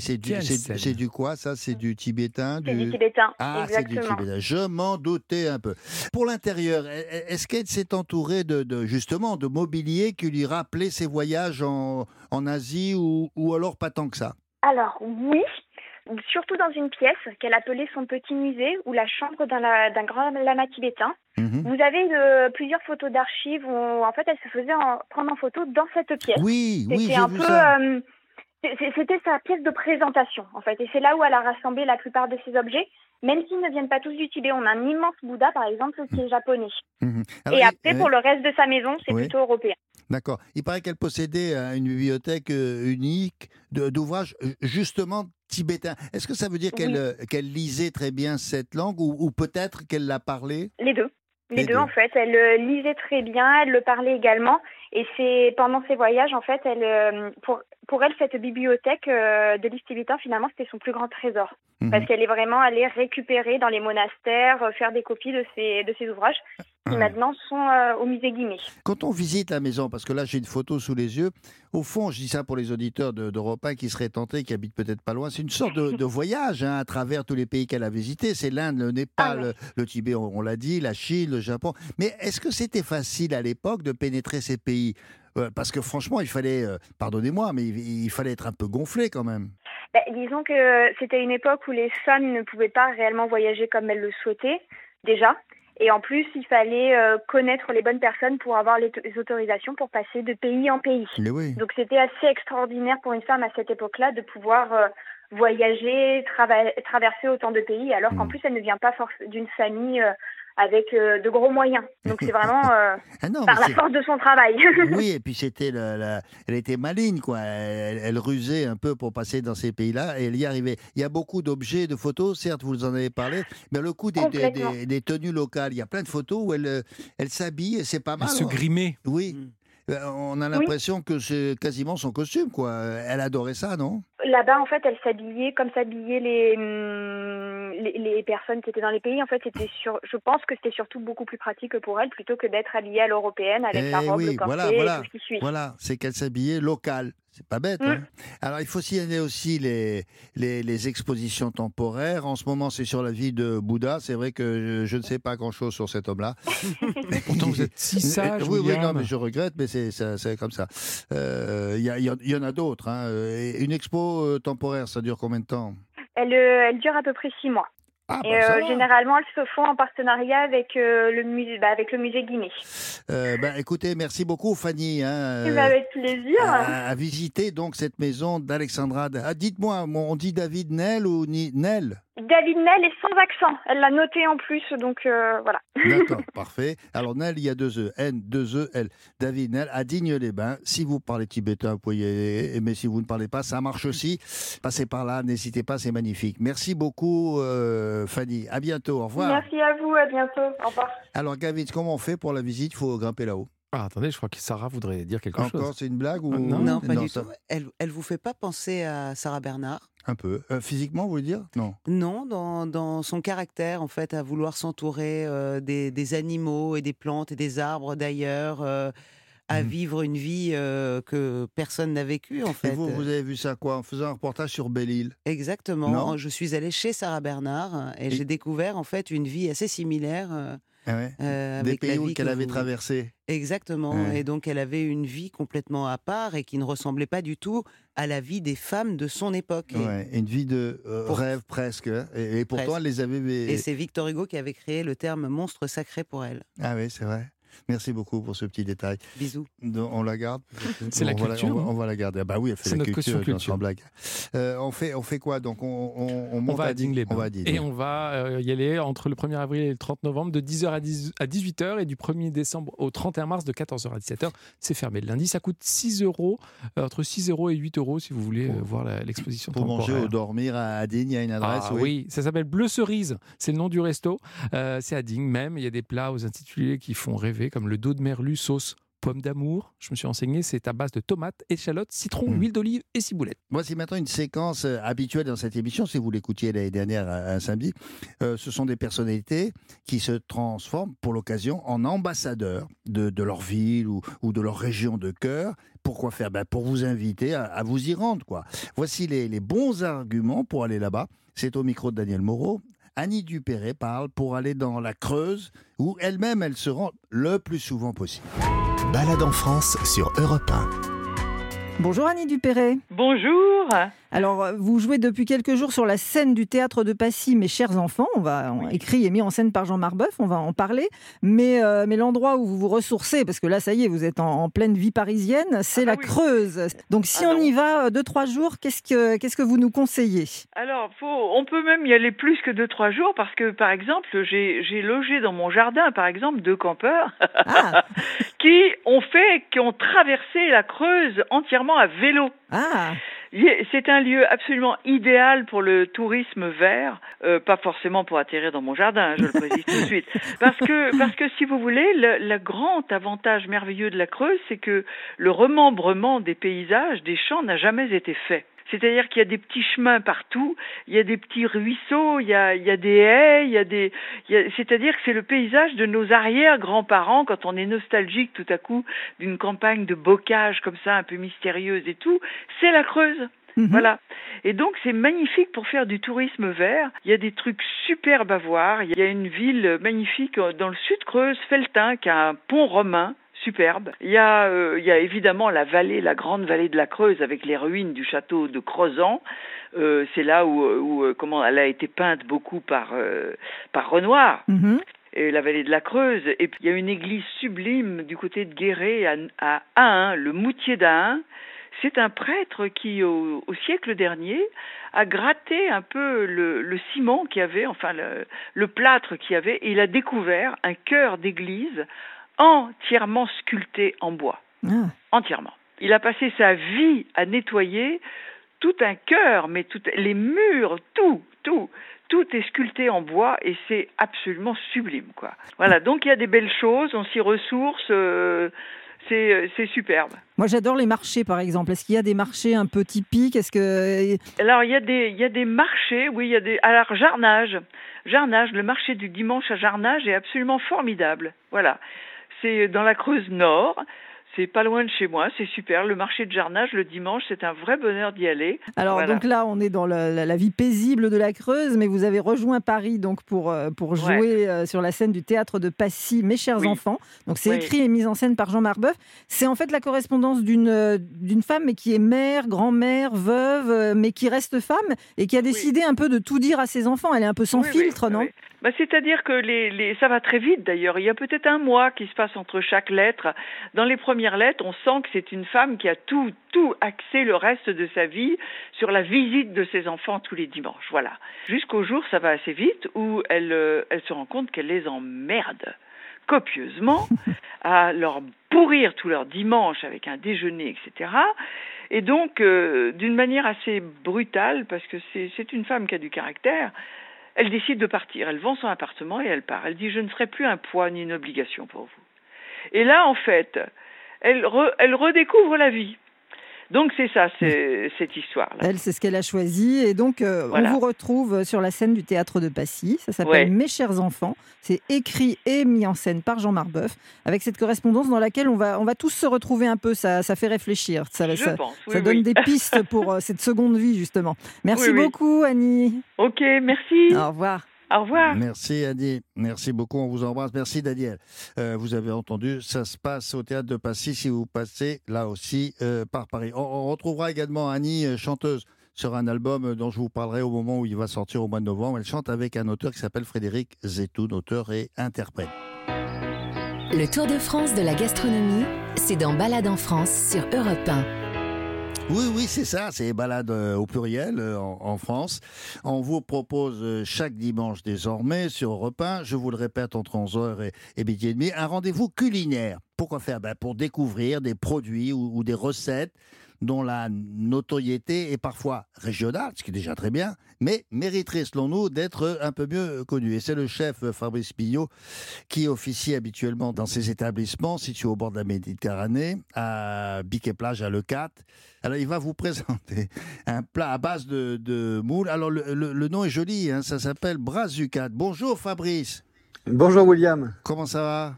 Quelle c'est, scène. c'est du quoi ça? C'est du tibétain C'est du tibétain, Ah, c'est du tibétain. Je m'en doutais un peu. Pour l'intérieur, e- e- est-ce qu'elle s'est entourée de, de- justement de mobilier qui lui rappelait ses voyages en, en Asie ou, ou alors pas tant que ça? Alors oui, surtout dans une pièce qu'elle appelait son petit musée ou la chambre d'un grand lama tibétain. Mhm. Vous avez euh, plusieurs photos d'archives où en fait elle se faisait en- prendre en photo dans cette pièce. Oui, oui, j'ai un vu peu, ça. euh, c'était sa pièce de présentation en fait, et c'est là où elle a rassemblé la plupart de ses objets. Même s'ils ne viennent pas tous du Tibet, on a un immense Bouddha par exemple qui est japonais. Mhm. Alors, et après pour le reste de sa maison, c'est Oui. plutôt européen. D'accord. Il paraît qu'elle possédait euh, une bibliothèque euh, unique d'ouvrages euh, justement tibétains. Est-ce que ça veut dire qu'elle Oui. lisait très bien cette langue ou, ou peut-être qu'elle la parlait Les deux. Les, deux, deux. en fait. Elle euh, lisait très bien, elle le parlait également. Et c'est pendant ses voyages, en fait, elle, euh, pour, pour elle, cette bibliothèque euh, de livres tibétains, finalement, c'était son plus grand trésor. Mhm. Parce qu'elle est vraiment allée récupérer dans les monastères, euh, faire des copies de ses, de ses ouvrages, qui maintenant sont euh, au musée Guimet. Quand on visite la maison, parce que là j'ai une photo sous les yeux, au fond, je dis ça pour les auditeurs de- d'Europe 1 qui seraient tentés, qui habitent peut-être pas loin, c'est une sorte de, de voyage hein, à travers tous les pays qu'elle a visités. C'est l'Inde, le Népal, Ah le, le Tibet, on, on l'a dit, la Chine, le Japon. Mais est-ce que c'était facile à l'époque de pénétrer ces pays? Euh, Parce que franchement, il fallait, euh, pardonnez-moi, mais il, il fallait être un peu gonflé quand même. Ben, disons que c'était une époque où les femmes ne pouvaient pas réellement voyager comme elles le souhaitaient, déjà. Et en plus, il fallait euh, connaître les bonnes personnes pour avoir les, les autorisations pour passer de pays en pays. Mais oui. Donc c'était assez extraordinaire pour une femme à cette époque-là de pouvoir euh, voyager, traverser autant de pays, alors qu'en Mm. plus elle ne vient pas d'une famille euh, avec euh, de gros moyens. Donc c'est vraiment euh, Ah non, par la force de son travail. Oui, et puis c'était la, la- elle était maligne, quoi. Elle, elle rusait un peu pour passer dans ces pays-là et elle y arrivait. Il y a beaucoup d'objets, de photos, certes, vous en avez parlé, mais le coup des, des, Complètement. des- des tenues locales, il y a plein de photos où elle, euh, elle s'habille et c'est pas mal. Elle se hein. grimait. Oui. Mm. On a l'impression que c'est quasiment son costume, quoi. Elle adorait ça, non? Là-bas, en fait, elle s'habillait comme s'habillaient les, hum, les les personnes qui étaient dans les pays. En fait, c'était sur. Je pense que c'était surtout beaucoup plus pratique pour elle plutôt que d'être habillée à l'européenne avec Eh la robe, oui, le corset voilà, et voilà. tout ce qui suit. Voilà, c'est qu'elle s'habillait local. C'est pas bête. Mm. hein. Alors, il faut signaler aussi les, les, les expositions temporaires. En ce moment, c'est sur la vie de Bouddha. C'est vrai que je, je ne sais pas grand-chose sur cet homme-là. Pourtant, vous êtes si sage, Oui, oui, non, mais je regrette, mais c'est comme ça. Euh, Il y, en- il y en a d'autres. hein. Et Une expo euh, temporaire, ça dure combien de temps Elle, euh, elle dure à peu près six mois. ah, Et bah, euh, généralement, elles se font en partenariat avec, le, musée, bah, avec le musée Guimet. Ben, écoutez, merci beaucoup, Fanny. hein, avec plaisir. à, à visiter donc cette maison d'Alexandra. Ah, Dites-moi, on dit David Nel ou ni Nel? David Nel est sans accent. Elle l'a noté en plus, donc euh, voilà. D'accord, parfait. Alors Nel, il y a deux E, N, deux E, L. David Nel à Digne-les-Bains. Si vous parlez tibétain, vous pouvez mais si vous ne parlez pas, ça marche aussi. Passez par là, n'hésitez pas, c'est magnifique. Merci beaucoup, euh, Fanny. À bientôt, au revoir. Merci à vous, à bientôt. Au revoir. Alors Gavin, comment on fait pour la visite? Il faut grimper là-haut. Ah, attendez, je crois que Sarah voudrait dire quelque Encore, chose. c'est une blague ou Ah, non. Non, pas du ça- tout. Elle, elle vous fait pas penser à Sarah Bernard Un peu. Euh, physiquement, vous voulez dire? Non. Non, dans, dans son caractère, en fait, à vouloir s'entourer euh, des, des animaux et des plantes et des arbres d'ailleurs, euh, à Mhm. vivre une vie euh, que personne n'a vécue, en Et fait. vous, vous avez vu ça quoi? En faisant un reportage sur Belle-Île Exactement. Non Je suis allée chez Sarah Bernard et, Et- j'ai découvert, en fait, une vie assez similaire. Ah ouais euh, Des avec pays qu'elle que avait vous- traversé. Exactement. Ouais. Et donc, elle avait une vie complètement à part et qui ne ressemblait pas du tout à la vie des femmes de son époque. Et- une vie de euh, Pour- rêve presque. hein. Et, et pourtant, Presque. elle les avait. Et c'est Victor Hugo qui avait créé le terme monstre sacré pour elle. Ah oui, c'est vrai. Merci beaucoup pour ce petit détail. Bisous. Donc, On la garde C'est la culture, on, va, on va la garder. Ah bah oui, elle fait C'est la notre culture, culture. sans blague. Euh, on, fait, on fait quoi? Donc on, on, on monte va à Digne- Digne-les-Bains. On va à Digne. Et on va euh, y aller entre le 1er avril et le 30 novembre de 10h à, 10 à 18h et du 1er décembre au 31 mars de 14h à 17h. C'est fermé. Le lundi, ça coûte 6 euros, euh, entre 6 euros et 8 euros si vous voulez euh, voir l'exposition Pour manger ou dormir à à Digne, il y a une adresse. Ah oui, ça s'appelle Bleu Cerise, c'est le nom du resto. Euh, c'est à Digne même. Il y a des plats aux intitulés qui font rêver, comme le dos de merlu sauce pomme d'amour. Je me suis renseigné, c'est à base de tomates, échalotes, citron, Mm. huile d'olive et ciboulette. Voici maintenant une séquence euh, habituelle dans cette émission, si vous l'écoutiez l'année dernière un, un samedi. Euh, ce sont des personnalités qui se transforment pour l'occasion en ambassadeurs de, de leur ville ou, ou de leur région de cœur. Pourquoi faire? Ben Pour vous inviter à, à vous y rendre. Quoi. Voici les, les bons arguments pour aller là-bas. C'est au micro de Daniel Moreau. Annie Dupéré parle pour aller dans la Creuse, où elle-même elle se rend le plus souvent possible. Balade en France sur Europe 1. Bonjour Annie Dupéré. Bonjour. Alors, euh, vous jouez depuis quelques jours sur la scène du théâtre de Passy, Mes chers enfants. On va on- écrit et mis en scène par Jean Marbeuf, on va en parler. Mais, euh, mais l'endroit où vous vous ressourcez, parce que là, ça y est, vous êtes en, en pleine vie parisienne, c'est bah la oui. Creuse. Donc, si Ah on non. y va euh, deux, trois jours, qu'est-ce que, qu'est-ce que vous nous conseillez? Alors, faut, on peut même y aller plus que deux trois jours parce que, par exemple, j'ai logé dans mon jardin, par exemple, deux campeurs Ah, qui ont fait, qui ont traversé la Creuse entièrement à vélo. ah, C'est un lieu absolument idéal pour le tourisme vert, euh, pas forcément pour atterrir dans mon jardin, je le précise tout de suite. Parce que, parce que si vous voulez, le, le grand avantage merveilleux de la Creuse, c'est que le remembrement des paysages, des champs n'a jamais été fait. C'est-à-dire qu'il y a des petits chemins partout, il y a des petits ruisseaux, il y a, il y a des haies, il y a des, c'est-à-dire que c'est le paysage de nos arrière-grands-parents quand on est nostalgique tout à coup d'une campagne de bocage comme ça, un peu mystérieuse et tout, c'est la Creuse. mhm. Voilà. Et donc c'est magnifique pour faire du tourisme vert. Il y a des trucs superbes à voir. Il y a une ville magnifique euh, dans le sud Creuse, Feltin, qui a un pont romain superbe. Il y a, euh, il y a évidemment la vallée, la grande vallée de la Creuse avec les ruines du château de Crozant. Euh, c'est là où, où euh, comment elle a été peinte beaucoup par euh, par Renoir Mhm. et la vallée de la Creuse. Et puis il y a une église sublime du côté de Guéret à, à Ahun, le Moutier d'Ahun. C'est un prêtre qui, au, au siècle dernier, a gratté un peu le, le ciment qu'il y avait, enfin le, le plâtre qu'il y avait, et il a découvert un chœur d'église entièrement sculpté en bois. Ah. Entièrement. Il a passé sa vie à nettoyer tout un chœur, mais tout, les murs, tout, tout, tout est sculpté en bois et c'est absolument sublime, quoi. Voilà, donc il y a des belles choses, on s'y ressource, euh, c'est euh, c'est superbe. Moi, j'adore les marchés, par exemple. Est-ce qu'il y a des marchés un peu typiques? Est-ce que Alors il y a des il y a des marchés, oui, il y a des alors Jarnage, Jarnage, le marché du dimanche à Jarnage est absolument formidable. Voilà. C'est dans la Creuse Nord. C'est pas loin de chez moi, c'est super. Le marché de Jarnage le dimanche, c'est un vrai bonheur d'y aller. Alors Voilà. donc là, on est dans la, la- la vie paisible de la Creuse, mais vous avez rejoint Paris donc pour euh, pour jouer euh, sur la scène du théâtre de Passy, Mes chers Oui. enfants. Donc c'est Oui. écrit et mis en scène par Jean Marbeuf. C'est en fait la correspondance d'une euh, d'une femme mais qui est mère, grand-mère, veuve, mais qui reste femme et qui a décidé un peu de tout dire à ses enfants. Elle est un peu sans filtre, non? Bah, C'est-à-dire que les, les, ça va très vite d'ailleurs. Il y a peut-être un mois qui se passe entre chaque lettre. Dans les premières lettres, on sent que c'est une femme qui a tout, tout axé le reste de sa vie sur la visite de ses enfants tous les dimanches. Voilà. Jusqu'au jour, ça va assez vite, où elle, euh, elle se rend compte qu'elle les emmerde copieusement à leur pourrir tout leur dimanche avec un déjeuner, etc. Et donc, euh, d'une manière assez brutale, parce que c'est une femme qui a du caractère, elle décide de partir. Elle vend son appartement et elle part. Elle dit Je ne serai plus un poids ni une obligation pour vous. Et là, en fait, elle, re- elle redécouvre la vie. Donc, c'est ça, cette histoire-là. Elle, c'est ce qu'elle a choisi. Et donc, euh, Voilà. on vous retrouve sur la scène du théâtre de Passy. Ça s'appelle Ouais. Mes chers enfants. C'est écrit et mis en scène par Jean Marbeuf, avec cette correspondance dans laquelle on va, on va tous se retrouver un peu. Ça, ça fait réfléchir. Ça, Je ça- pense, oui, ça donne oui. des pistes pour euh, cette seconde vie, justement. Merci oui. beaucoup, Annie. Ok, merci. Au revoir. Au revoir. Merci Annie, merci beaucoup, on vous embrasse. Merci Daniel. Euh, vous avez entendu, ça se passe au théâtre de Passy si vous passez là aussi euh, par Paris. On, on retrouvera également Annie, euh, chanteuse, sur un album dont je vous parlerai au moment où il va sortir au mois de novembre. Elle chante avec un auteur qui s'appelle Frédéric Zetoun, auteur et interprète. Le Tour de France de la gastronomie, c'est dans Balade en France sur Europe 1. Oui, oui, c'est ça, c'est balade euh, au pluriel euh, en, France. On vous propose euh, chaque dimanche désormais sur 1, je vous le répète, entre 11h et, et midi et demi, un rendez-vous culinaire. Pourquoi faire? Ben, Pour découvrir des produits ou des recettes dont la notoriété est parfois régionale, ce qui est déjà très bien, mais mériterait, selon nous, d'être un peu mieux connu. Et c'est le chef Fabrice Pillot qui officie habituellement dans ces établissements situés au bord de la Méditerranée, à Bic-et-Plage, à Leucate. Alors, il va vous présenter un plat à base de, de moules. Alors, le, le- le nom est joli, hein, ça s'appelle Brazucade. Bonjour Fabrice, Bonjour William, comment ça va?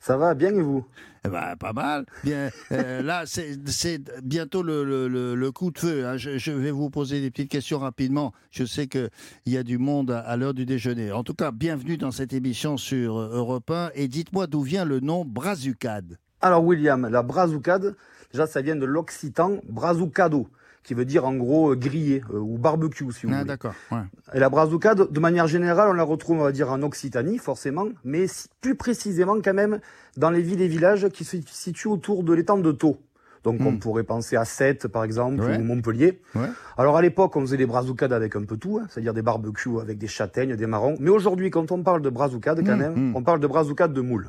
Ça va bien et vous? Eh ben, pas mal. Bien, euh, là, c'est bientôt le, le- le- le coup de feu. hein. Je, je vais vous poser des petites questions rapidement. Je sais qu'il y a du monde à, à l'heure du déjeuner. En tout cas, bienvenue dans cette émission sur euh, Europe 1. Et dites-moi d'où vient le nom Brazucade? Alors William, la brazucade, déjà ça vient de l'occitan brazucado, qui veut dire en gros euh, grillé euh, ou barbecue si vous Ah, voulez. d'accord. ouais. Et la brazucade, de manière générale, on la retrouve on va dire en Occitanie forcément, mais plus précisément quand même dans les villes et villages qui se situent autour de l'étang de Thau. Donc on Hmm. pourrait penser à Sète par exemple Ouais. ou Montpellier. Ouais. Alors à l'époque on faisait des brazucades avec un peu tout, hein, c'est-à-dire des barbecues avec des châtaignes, des marrons. Mais aujourd'hui quand on parle de brazucade quand Hmm, même, hmm. on parle de brazucade de moule.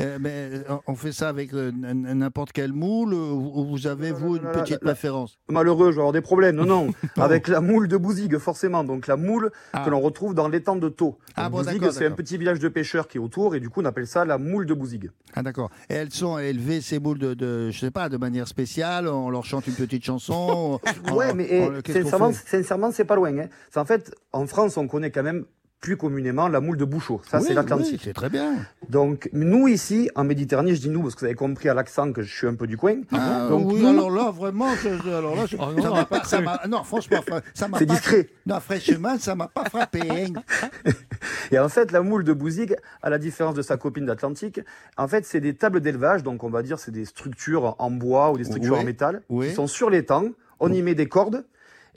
Euh, mais euh, on fait ça avec euh, n'importe quel moule euh, ou ou vous avez, vous, une petite préférence? Malheureux, je vais avoir des problèmes. Non, non. Avec la moule de Bouzigues, forcément. Donc la moule Ah. que l'on retrouve dans l'étang de Thau. Ah bon, Bouzigues, c'est un petit village de pêcheurs qui est autour, et du coup, on appelle ça la moule de Bouzigues. Ah d'accord. Et elles sont élevées, ces moules, de, de, je sais pas, de manière spéciale? On leur chante une petite chanson? On- Ouais, mais eh, on- sincèrement, sincèrement, c'est pas loin. Hein. En fait, en France, on connaît quand même plus communément la moule de Bouchot. Ça, Oui, c'est l'Atlantique. oui, c'est très bien. Donc, nous, ici, en Méditerranée, je dis nous, parce que vous avez compris à l'accent que je suis un peu du coin. Ah, Donc, oui, nous- alors là, vraiment, je, je- alors là, je- Oh non, ça m'a a pas pas, ça m'a- non, franchement, fra- ça m'a C'est pas- discret. Non, fraîchement, ça m'a pas frappé. hein. Et en fait, la moule de Bouzigues, à la différence de sa copine d'Atlantique, en fait, c'est des tables d'élevage, donc on va dire c'est des structures en bois ou des structures Oui, en métal, oui. qui sont sur l'étang. On y met des cordes.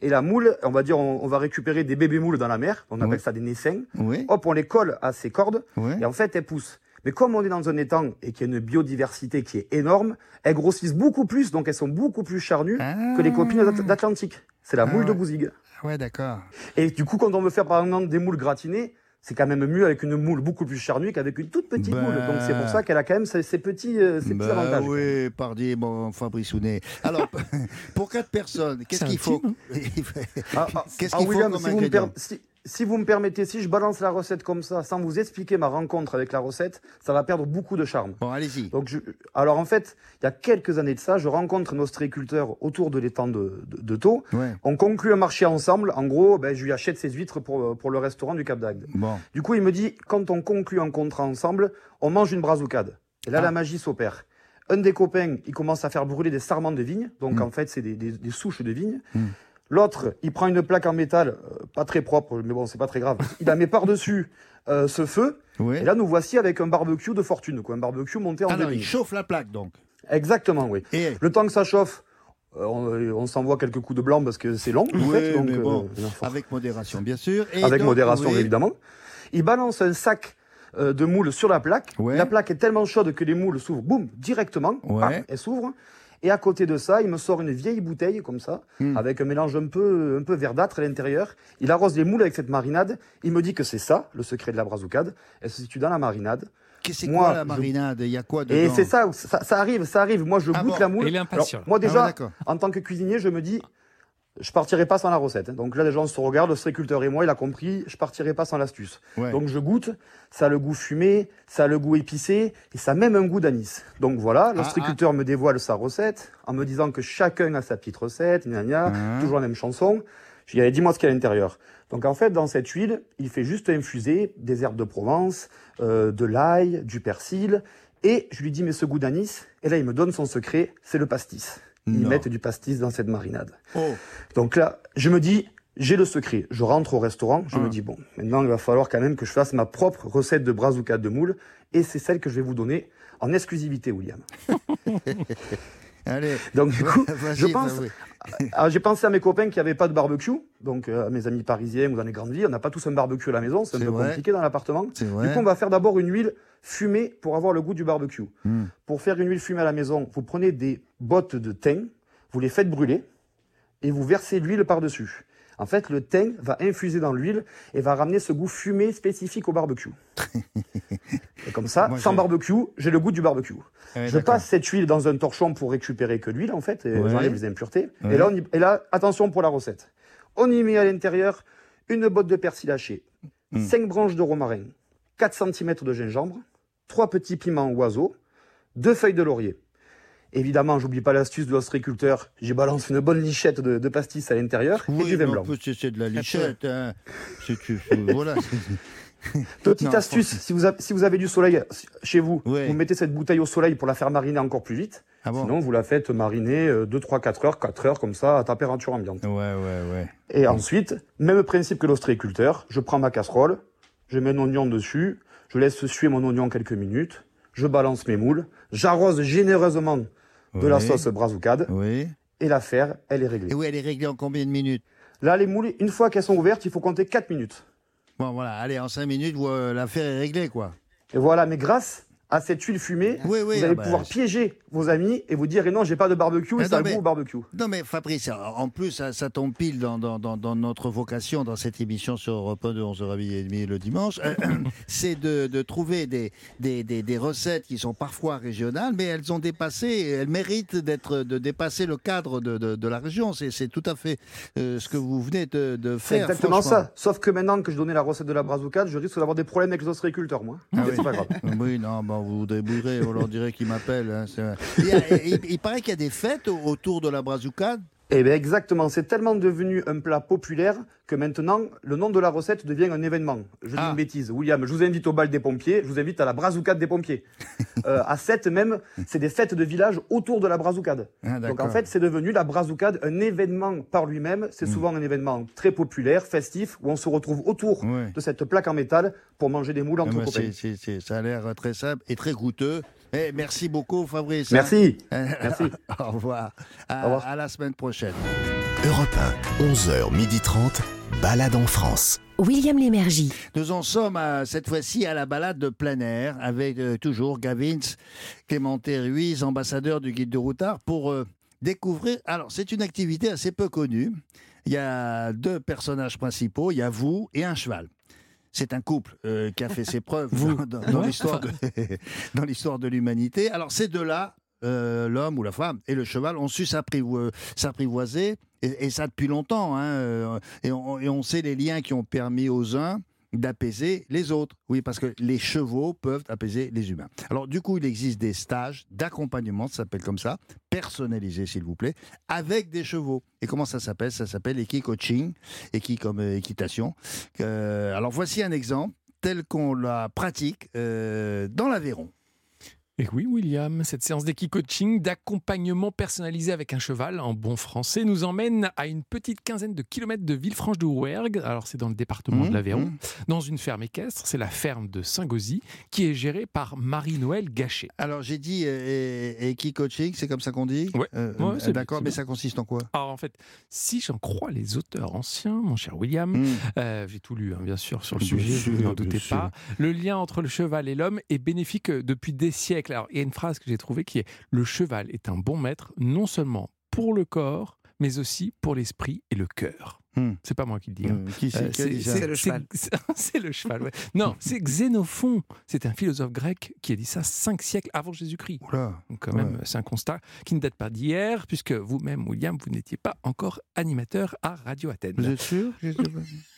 Et la moule, on va dire, on, on va récupérer des bébés moules dans la mer, on appelle Oui. ça des naissins. Oui, Hop, on les colle à ces cordes, oui. et en fait, elles poussent. Mais comme on est dans un étang et qu'il y a une biodiversité qui est énorme, elles grossissent beaucoup plus, donc elles sont beaucoup plus charnues Ah. que les copines d'At- d'Atlantique. C'est la Ah moule de. Bouzigues. Ouais, d'accord. Et du coup, quand on veut faire par exemple des moules gratinées, c'est quand même mieux avec une moule beaucoup plus charnue qu'avec une toute petite Ben. moule. Donc c'est pour ça qu'elle a quand même ses, ses petits, euh, ses petits Bah avantages. oui, pardi, bon, Fabrice Hounet. Alors, pour quatre personnes, qu'est-ce qu'il faut intime, Ah, ah, Qu'est-ce ah, qu'il faut William, comme si vous, me ingrédient? per- si, si vous me permettez, si je balance la recette comme ça, sans vous expliquer ma rencontre avec la recette, ça va perdre beaucoup de charme. Bon, allez-y. Donc, je, alors en fait, il y a quelques années de ça, je rencontre un ostréiculteur autour de l'étang de, de, de Thau. Ouais, On conclut un marché ensemble. En gros, ben, je lui achète ses huîtres pour, pour le restaurant du Cap d'Agde. bon. Du coup, il me dit, quand on conclut un contrat ensemble, on mange une brazucade. Et là, Ah. la magie s'opère. Un des copains, il commence à faire brûler des sarments de vigne. Donc, Mm. en fait, c'est des, des- des souches de vigne. Mm. L'autre, il prend une plaque en métal, euh, pas très propre, mais bon, c'est pas très grave. Il la met par-dessus euh, ce feu. Oui. Et là, nous voici avec un barbecue de fortune, quoi. Un barbecue monté en Alors, deux il chauffe la plaque, donc. Exactement, oui. Et Le temps que ça chauffe, euh, on, on s'envoie quelques coups de blanc parce que c'est long. en Oui, fait, donc, mais bon, euh, avec modération, bien sûr. Et avec donc, modération oui. évidemment. Il balance un sac de moules sur la plaque. Ouais. La plaque est tellement chaude que les moules s'ouvrent, boum, directement. Ouais. Elles s'ouvrent. Et à côté de ça, il me sort une vieille bouteille comme ça, Hmm. avec un mélange un peu, un peu verdâtre à l'intérieur. Il arrose les moules avec cette marinade. Il me dit que c'est ça, le secret de la brazucade. Elle se situe dans la marinade. Qu'est-ce que c'est quoi la marinade? Il y a quoi dedans? Et c'est ça, ça, ça arrive, ça arrive. Moi, je Ah goûte bon la moule. Il est impatient. Alors, moi Ah ouais, déjà, en tant que cuisinier, je me dis, je partirai pas sans la recette. hein. Donc là, les gens se regardent, le striculteur et moi, il a compris, je partirai pas sans l'astuce. Ouais. Donc je goûte, ça a le goût fumé, ça a le goût épicé, et ça a même un goût d'anis. Donc voilà, le Ah, striculteur me dévoile sa recette, en me disant que chacun a sa petite recette, gna gna, Ah. toujours la même chanson. Je lui ai dit, dis-moi ce qu'il y a à l'intérieur. Donc en fait, dans cette huile, il fait juste infuser des herbes de Provence, euh, de l'ail, du persil, et je lui dis, mais ce goût d'anis, et là, il me donne son secret, c'est le pastis. Ils Non. mettent du pastis dans cette marinade. Oh. Donc là, je me dis, j'ai le secret. Je rentre au restaurant, je Ah. me dis, bon, maintenant, il va falloir quand même que je fasse ma propre recette de brazucade de moule, et c'est celle que je vais vous donner en exclusivité, William. Allez. Donc du coup, je pense, j'ai pensé à mes copains qui n'avaient pas de barbecue, donc euh, à mes amis parisiens ou dans les grandes villes, on n'a pas tous un barbecue à la maison, c'est un peu vrai. compliqué dans l'appartement. Du coup, on va faire d'abord une huile fumée pour avoir le goût du barbecue. Hmm. Pour faire une huile fumée à la maison, vous prenez des bottes de thym, vous les faites brûler et vous versez l'huile par-dessus. En fait, le thym va infuser dans l'huile et va ramener ce goût fumé spécifique au barbecue. et comme ça, Moi, sans barbecue, j'ai le goût du barbecue. Ouais, Je passe cette huile dans un torchon pour récupérer que l'huile, en fait, et Ouais. j'enlève les impuretés. Ouais. Et, là, on y- et là, attention pour la recette. On y met à l'intérieur une botte de persil haché, Mm. 5 branches de romarin, 4 cm de gingembre, 3 petits piments oiseaux, 2 feuilles de laurier. Évidemment, j'oublie pas l'astuce de l'ostréiculteur. J'y balance une bonne lichette de, de pastis à l'intérieur et Oui, du vin blanc. c'est- c'est de la lichette. Hein. Tu- voilà. Petite Non, astuce, si vous, avez, si vous avez du soleil chez vous, Ouais. vous mettez cette bouteille au soleil pour la faire mariner encore plus vite. Ah bon Sinon, vous la faites mariner 2, 3, 4 heures, 4 heures comme ça à température ambiante. Ouais, ouais, ouais. Et ensuite, même principe que l'ostréiculteur, je prends ma casserole, je mets un oignon dessus, je laisse suer mon oignon quelques minutes, je balance mes moules, j'arrose généreusement de la sauce brazoukade Oui. et l'affaire, elle est réglée. Et oui, elle est réglée en combien de minutes? Là, les moules, une fois qu'elles sont ouvertes, il faut compter 4 minutes. Bon, voilà, allez, en 5 minutes, l'affaire est réglée, quoi. Et voilà, mais grâce à cette huile fumée, Oui, oui, vous ah allez bah, pouvoir piéger vos amis et vous dire et non, j'ai pas de barbecue, et ça a non, le mais- goût au barbecue. Non, mais Fabrice, en plus, ça, ça tombe pile dans, dans, dans, dans notre vocation, dans cette émission sur Europe 1 de 11h30 le dimanche, euh, c'est de, de trouver des, des, des, des recettes qui sont parfois régionales, mais elles ont dépassé, elles méritent d'être, de dépasser le cadre de, de, de la région. C'est, tout à fait euh, ce que vous venez de, C'est faire. exactement ça. Sauf que maintenant que je donnais la recette de la brazoukade, je risque d'avoir des problèmes avec les ostréiculteurs, moi. Ah oui. c'est pas grave. Oui, non, bon, vous vous débrouillerez, on leur dirait qu'ils m'appellent. hein. Il, paraît qu'il y a des fêtes au- autour de la brazoukade. Eh bien, exactement. C'est tellement devenu un plat populaire que maintenant, le nom de la recette devient un événement. Je dis Ah. une bêtise. William, je vous invite au bal des pompiers, je vous invite à la brazoukade des pompiers. Euh, à 7 même, c'est des fêtes de village autour de la brazoukade. Ah, Donc en fait, c'est devenu la brazoukade un événement par lui-même. C'est Mm. souvent un événement très populaire, festif, où on se retrouve autour de cette plaque en métal pour manger des moules Ah entre bah, copains. ça a l'air très simple et très goûteux. Eh, merci beaucoup, Fabrice. Merci. hein. Merci. Au revoir. À, Au revoir. à la semaine prochaine. Europe 1, 11h30, balade en France. William Lémergie. Nous en sommes à, cette fois-ci à la balade de plein air avec euh, toujours Gavins Clémenté Ruiz, ambassadeur du guide de routard, pour euh, découvrir. Alors, c'est une activité assez peu connue. Il y a deux personnages principaux, il y a vous et un cheval. C'est un couple euh, qui a fait ses preuves dans, dans- l'histoire de, l'humanité. Alors ces deux-là, euh, l'homme ou la femme et le cheval, ont su s'apprivo- s'apprivoiser, et, et ça depuis longtemps. hein, euh, et, on, et on sait les liens qui ont permis aux uns d'apaiser les autres. Oui, parce que les chevaux peuvent apaiser les humains. Alors du coup, il existe des stages d'accompagnement, ça s'appelle comme ça, personnalisés s'il vous plaît, avec des chevaux. Et comment ça s'appelle? Ça s'appelle équi-coaching, équi comme euh, équitation. Euh, alors voici un exemple tel qu'on la pratique euh, dans l'Aveyron. Et oui, William, cette séance d'équi-coaching, d'accompagnement personnalisé avec un cheval, en bon français, nous emmène à une petite quinzaine de kilomètres de Villefranche-de-Rouergue. Alors, c'est dans le département Mmh, de l'Aveyron, mmh. dans une ferme équestre. C'est la ferme de Saint-Gauzy, qui est gérée par Marie-Noël Gachet. Alors j'ai dit euh, équi-coaching, c'est comme ça qu'on dit? Ouais. Euh, Ouais, c'est- D'accord, mais ça consiste en quoi? Alors, en fait, si j'en crois les auteurs anciens, mon cher William, Mmh. euh, j'ai tout lu, hein, bien sûr, sur le Bien sujet, sûr, vous n'en bien doutez pas. Le lien entre le cheval et l'homme est bénéfique depuis des siècles. Alors, il y a une phrase que j'ai trouvée qui est Le cheval est un bon maître, non seulement pour le corps, mais aussi pour l'esprit et le cœur. Hmm. C'est pas moi qui le dis. hein. Euh, qui c'est Euh, le cheval. c'est- le cheval, ouais. Non, c'est Xénophon. C'est un philosophe grec qui a dit ça cinq siècles avant Jésus-Christ. Donc quand Ouais. même, c'est un constat qui ne date pas d'hier, puisque vous-même, William, vous n'étiez pas encore animateur à Radio Athènes. Vous êtes sûr Mais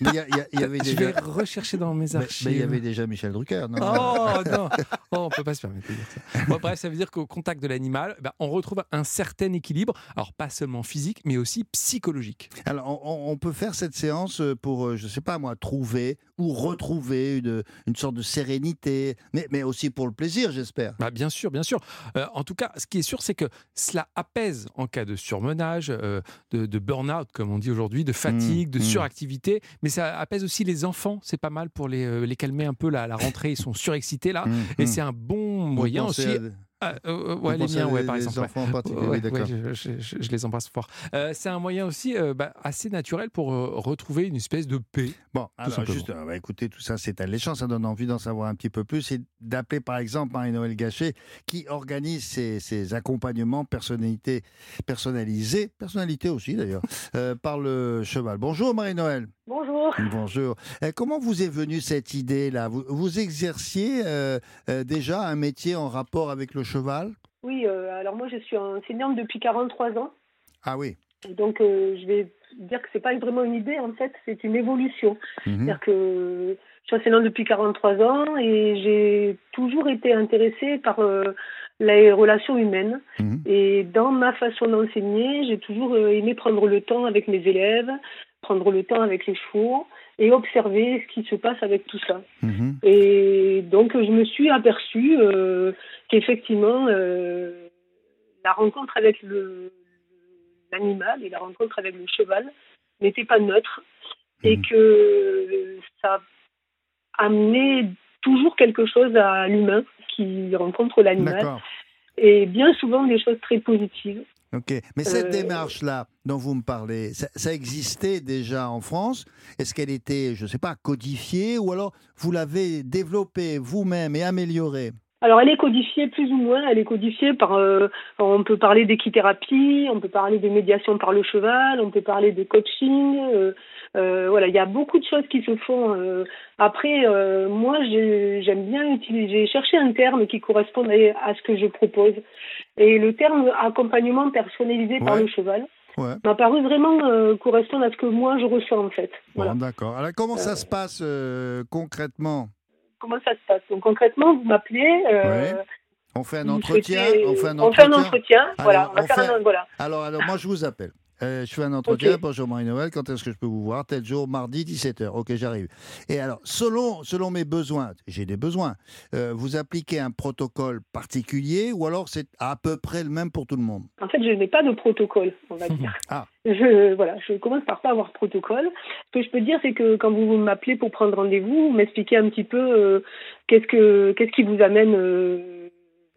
il y, a- il y a- il y avait Je vais rechercher dans mes archives. mais il y avait déjà Michel Drucker, non? Oh non oh, On peut pas se permettre de dire ça. Bon, bref, ça veut dire qu'au contact de l'animal, ben, on retrouve un certain équilibre, alors pas seulement physique, mais aussi psychologique. Alors, on, on- on peut faire cette séance pour, euh, je sais pas moi, trouver ou retrouver une, une sorte de sérénité, mais, mais aussi pour le plaisir, j'espère. Bah, bien sûr, bien sûr. Euh, en tout cas, ce qui est sûr, c'est que cela apaise en cas de surmenage, euh, de, de burn-out, comme on dit aujourd'hui, de fatigue, de mmh. suractivité. Mais ça apaise aussi les enfants. C'est pas mal pour les, euh, les calmer un peu. Là, à la rentrée, ils sont surexcités là. Mmh, Et mmh. c'est un bon moyen aussi. à- Ah, euh, ouais, Vous les miens, ouais, par les exemple. enfants en particulier, oui, d'accord. je, je- je- je les embrasse fort. Euh, c'est un moyen aussi euh, bah, assez naturel pour euh, retrouver une espèce de paix. Bon, alors juste, euh, bah, écoutez, tout ça c'est alléchant, ça donne envie d'en savoir un petit peu plus et d'appeler par exemple Marie-Noël Gachet qui organise ces accompagnements personnalité, personnalisés, personnalité aussi d'ailleurs, euh, par le cheval. Bonjour Marie-Noël. Bonjour. Bonjour. Euh, comment vous est venue cette idée-là? Vous, vous exerciez euh, euh, déjà un métier en rapport avec le cheval? Oui, alors moi je suis enseignante depuis 43 ans. Ah oui. Donc je vais dire que c'est pas vraiment une idée en fait, c'est une évolution. Mhm. C'est-à-dire que je suis enseignante depuis 43 ans et j'ai toujours été intéressée par les relations humaines. Mhm. Et dans ma façon d'enseigner, j'ai toujours aimé prendre le temps avec mes élèves, prendre le temps avec les chevaux et observer ce qui se passe avec tout ça. Mhm. Et donc, je me suis aperçue euh, qu'effectivement, euh, la rencontre avec le l'animal et la rencontre avec le cheval n'étaient pas neutres et Mhm. que ça amenait toujours quelque chose à l'humain qui rencontre l'animal et bien souvent des choses très positives. Ok, mais cette Euh, démarche-là dont vous me parlez, ça, ça existait déjà en France? Est-ce qu'elle était, je ne sais pas, codifiée ou alors vous l'avez développée vous-même et améliorée? Alors, elle est codifiée plus ou moins. Elle est codifiée par. euh, on peut parler d'équithérapie, on peut parler de médiation par le cheval, on peut parler de coaching. euh, euh, voilà, il y a beaucoup de choses qui se font. euh. Après, euh, moi, j'ai- j'aime bien utiliser, chercher un terme qui corresponde à ce que je propose. Et le terme accompagnement personnalisé par le cheval Ouais. m'a paru vraiment euh, correspondre à ce que moi je ressens en fait. Voilà. Bon, d'accord. Alors, comment ça se passe euh, concrètement? Comment ça se passe Donc concrètement, vous m'appelez. euh, Ouais. On fait un entretien souhaitez- On fait un on fait entretien un entretien, Allez, voilà, on va faire fait- un- voilà. Alors, alors, moi, je vous appelle. Euh, je fais un entretien. Bonjour Marie-Noël, quand est-ce que je peux vous voir? Tel jour, mardi, 17h. Ok, j'arrive. Et alors, selon, selon mes besoins, j'ai des besoins, euh, vous appliquez un protocole particulier ou alors c'est à peu près le même pour tout le monde? En fait, je n'ai pas de protocole, on va dire. Ah. Je, voilà, je commence par pas avoir de protocole. Ce que je peux dire, c'est que quand vous m'appelez pour prendre rendez-vous, vous m'expliquez un petit peu euh, qu'est-ce que qu'est-ce qui vous amène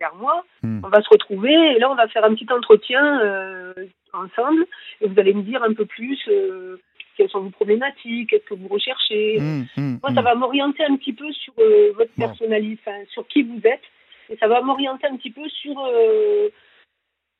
vers moi. Hmm. On va se retrouver et là, on va faire un petit entretien euh, ensemble et vous allez me dire un peu plus euh, quelles sont vos problématiques, qu'est-ce que vous recherchez. Hum, hum, Moi, ça va m'orienter un petit peu sur euh, votre personnalité, sur qui vous êtes, et ça va m'orienter un petit peu sur.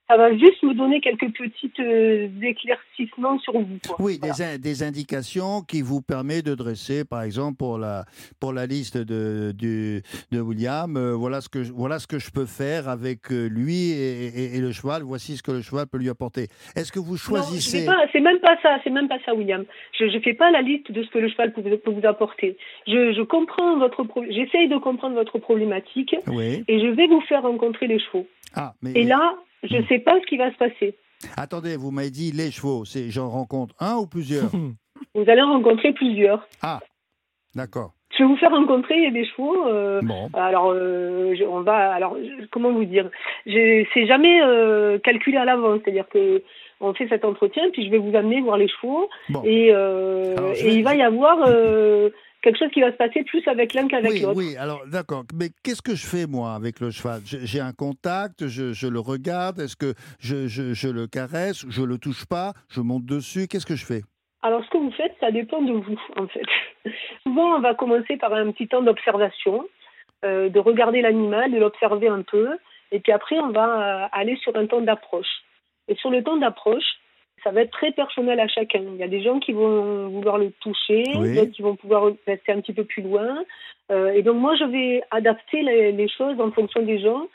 Ça va juste me donner quelques petites euh, éclaircissements sur vous. quoi. Oui, Voilà. des, in- des indications qui vous permettent de dresser, par exemple, pour la, pour la liste de, du- de William, euh, voilà, ce que, je- voilà ce que je peux faire avec euh, lui et, et- et le cheval, voici ce que le cheval peut lui apporter. Est-ce que vous choisissez c'est même pas ça, c'est même pas ça, William. Je ne fais pas la liste de ce que le cheval peut vous, peut vous apporter. Je, je comprends votre, pro- j'essaye de comprendre votre problématique Oui. et je vais vous faire rencontrer les chevaux. Ah, mais Et là, je ne sais pas ce qui va se passer. attendez, vous m'avez dit les chevaux, c'est j'en rencontre un ou plusieurs? Vous allez en rencontrer plusieurs. Ah, d'accord. Je vais vous faire rencontrer des chevaux. euh, Bon. Alors, euh, je- on va. Alors, je- comment vous dire? C'est jamais euh, calculé à l'avance. C'est-à-dire que on fait cet entretien, puis je vais vous amener voir les chevaux, Bon. et, euh, Alors, je et vais- il va y avoir euh, quelque chose qui va se passer plus avec l'un qu'avec Oui, l'autre. oui, alors d'accord. Mais qu'est-ce que je fais moi avec le cheval? J'ai un contact, je, je le regarde, est-ce que je, je, je le caresse, je le touche pas, je monte dessus, qu'est-ce que je fais? Alors, ce que vous faites, ça dépend de vous, en fait. Souvent, on va commencer par un petit temps d'observation, euh, de regarder l'animal, de l'observer un peu, et puis après, on va euh, aller sur un temps d'approche. Et sur le temps d'approche, ça va être très personnel à chacun. Il y a des gens qui vont vouloir le toucher, Oui. d'autres qui vont pouvoir rester un petit peu plus loin. Euh, et donc, moi, je vais adapter les, les choses en fonction des gens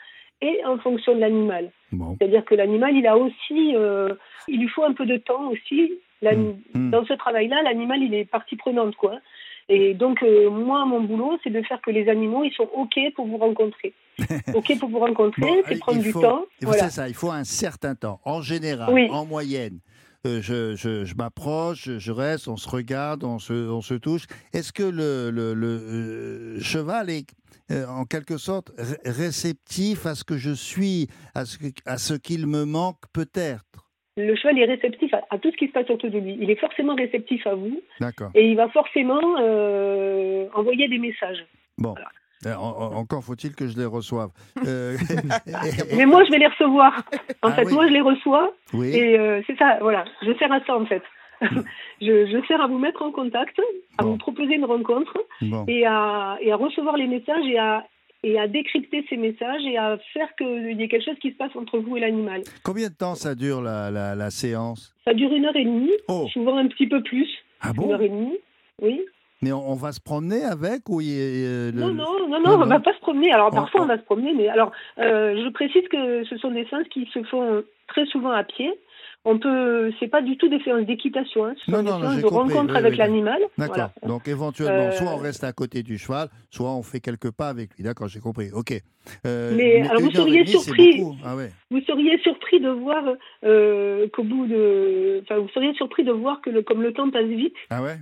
et en fonction de l'animal. Bon. C'est-à-dire que l'animal, il a aussi, euh, il lui faut un peu de temps aussi. L'ani- Mm. Dans ce travail-là, l'animal, il est partie prenante, quoi. Et donc, euh, moi, mon boulot, c'est de faire que les animaux, ils sont OK pour vous rencontrer. OK pour vous rencontrer, Bon, c'est prendre du temps. Voilà. C'est ça, il faut un certain temps. En général, Oui. en moyenne, je, je, je m'approche, je, reste, on se regarde, on se, on se touche. Est-ce que le, le, le, euh, cheval est euh, en quelque sorte ré- réceptif à ce que je suis, à ce, à ce qu'il me manque peut-être? Le cheval est réceptif à, à tout ce qui se passe autour de lui. Il est forcément réceptif à vous D'accord. et il va forcément euh, envoyer des messages. Bon. Euh, en- en- encore faut-il que je les reçoive. Euh, Mais moi, je vais les recevoir. En Ah fait, oui. moi, je les reçois. Oui. Et euh, c'est ça, voilà. Je sers à ça, en fait. je, je sers à vous mettre en contact, à vous proposer une rencontre Bon. et, à, et à recevoir les messages et à, et à décrypter ces messages et à faire qu'il y ait quelque chose qui se passe entre vous et l'animal. Combien de temps ça dure la, la- la séance? Ça dure une heure et demie, souvent un petit peu plus. Oh. Ah Une bon? heure et demie, oui. Mais on, on va se promener avec ou le- Non, non, non, non, on va pas se promener. Alors parfois on va se promener, mais alors euh, je précise que ce sont des séances qui se font très souvent à pied. On peut, c'est pas du tout des séances d'équitation, hein. ce sont Non, des non, séances de compris, rencontre oui, avec oui. l'animal. D'accord. Voilà. Donc éventuellement, Euh, soit on reste à côté du cheval, soit on fait quelques pas avec lui. D'accord, j'ai compris. Ok. Euh, Mais alors vous seriez demie, surpris. Ah ouais. vous seriez surpris de voir qu'au bout de, enfin vous seriez surpris de voir que le, comme le temps passe vite Ah ouais.